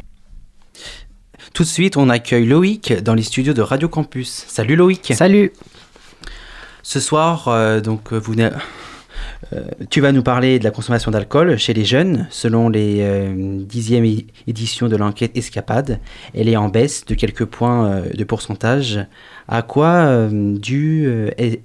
Speaker 2: Tout de suite, on accueille Loïc dans les studios de Radio Campus. Salut Loïc.
Speaker 13: Salut.
Speaker 2: Ce soir, euh, donc euh, vous, euh, tu vas nous parler de la consommation d'alcool chez les jeunes. Selon les euh, dixièmes é- éditions de l'enquête Escapade, elle est en baisse de quelques points euh, de pourcentage. À quoi euh, dû euh, est-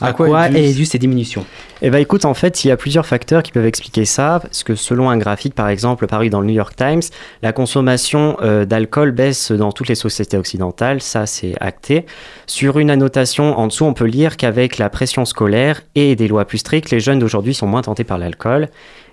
Speaker 2: à, quoi, est due ces diminutions?
Speaker 13: Eh ben écoute, en fait, il y a plusieurs facteurs qui peuvent expliquer ça, parce que selon un graphique, par exemple, paru dans le New York Times, la consommation euh, d'alcool baisse dans toutes les sociétés occidentales, ça c'est acté. Sur une annotation en dessous, on peut lire qu'avec la pression scolaire et des lois plus strictes, les jeunes d'aujourd'hui sont moins tentés par l'alcool.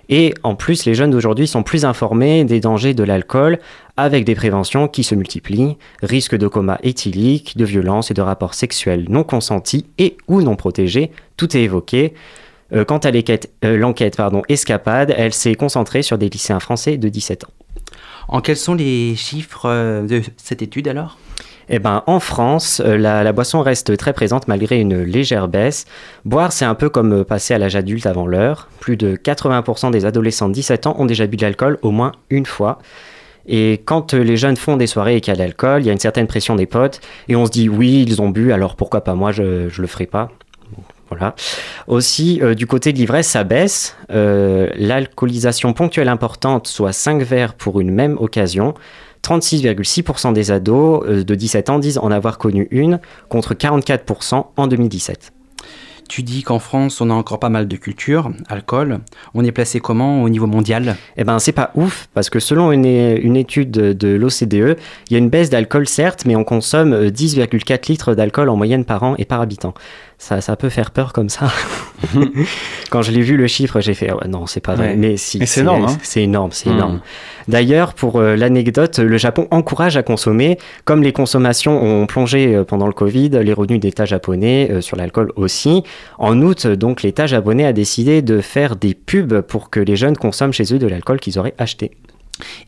Speaker 13: Et en plus, les jeunes d'aujourd'hui sont plus informés des dangers de l'alcool, avec des préventions qui se multiplient, risque de coma éthylique, de violence et de rapports sexuels non consentis et ou non protégés, tout est évoqué. Euh, quant à l'enquête, euh, l'enquête, Escapade, elle s'est concentrée sur des lycéens français de 17 ans.
Speaker 2: En quels sont les chiffres euh, de cette étude alors?
Speaker 13: Eh ben, en France, euh, la, boisson reste très présente malgré une légère baisse. Boire, c'est un peu comme euh, passer à l'âge adulte avant l'heure. Plus de 80% des adolescents de 17 ans ont déjà bu de l'alcool au moins une fois. Et quand euh, les jeunes font des soirées et qu'il y a de l'alcool, il y a une certaine pression des potes. Et on se dit, oui, ils ont bu, alors pourquoi pas moi, je, je le ferai pas. Voilà. Aussi, du côté de l'ivresse, ça baisse. L'alcoolisation ponctuelle importante, soit 5 verres pour une même occasion, 36,6% des ados euh, de 17 ans disent en avoir connu une, contre 44% en 2017.
Speaker 2: Tu dis qu'en France, on a encore pas mal de culture, alcool. On est placé comment au niveau mondial?
Speaker 13: Eh ben, c'est pas ouf, parce que selon une, une étude de, de l'OCDE, il y a une baisse d'alcool certes, mais on consomme euh, 10,4 litres d'alcool en moyenne par an et par habitant. Ça, ça peut faire peur comme ça. (laughs) Quand je l'ai vu le chiffre, j'ai fait ouais, non, c'est pas vrai.
Speaker 11: Ouais.
Speaker 13: Mais si,
Speaker 11: c'est énorme, hein.
Speaker 13: C'est énorme, c'est
Speaker 11: Mm.
Speaker 13: énorme. D'ailleurs, pour euh, l'anecdote, le Japon encourage à consommer. Comme les consommations ont plongé euh, pendant le Covid, les revenus d'État japonais euh, sur l'alcool aussi. En août, donc, l'État japonais a décidé de faire des pubs pour que les jeunes consomment chez eux de l'alcool qu'ils auraient acheté.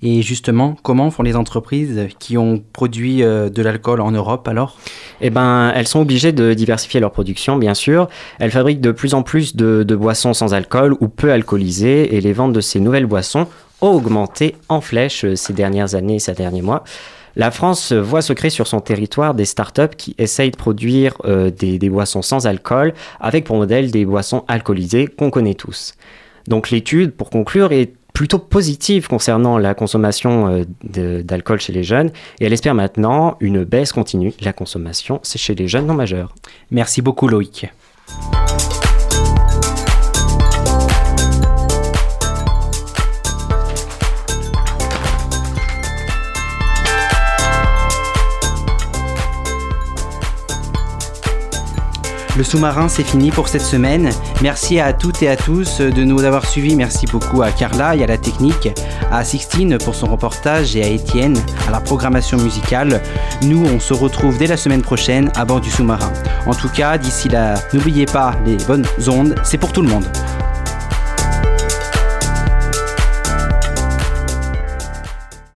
Speaker 2: Et justement, comment font les entreprises qui ont produit euh, de l'alcool en Europe alors?
Speaker 13: Eh ben, elles sont obligées de diversifier leur production, bien sûr. Elles fabriquent de plus en plus de, boissons sans alcool ou peu alcoolisées, et les ventes de ces nouvelles boissons ont augmenté en flèche euh, ces dernières années, ces derniers mois. La France voit se créer sur son territoire des startups qui essayent de produire euh, des, des boissons sans alcool, avec pour modèle des boissons alcoolisées qu'on connaît tous. Donc l'étude, pour conclure, est plutôt positive concernant la consommation euh, d'alcool chez les jeunes et elle espère maintenant une baisse continue la consommation c'est chez les jeunes non majeurs.
Speaker 2: Merci beaucoup Loïc. Le sous-marin, c'est fini pour cette semaine. Merci à toutes et à tous de nous avoir suivis. Merci beaucoup à Carla et à la technique, à Sixtine pour son reportage et à Étienne à la programmation musicale. Nous, on se retrouve dès la semaine prochaine à bord du sous-marin. En tout cas, d'ici là, n'oubliez pas les bonnes ondes, c'est pour tout le monde.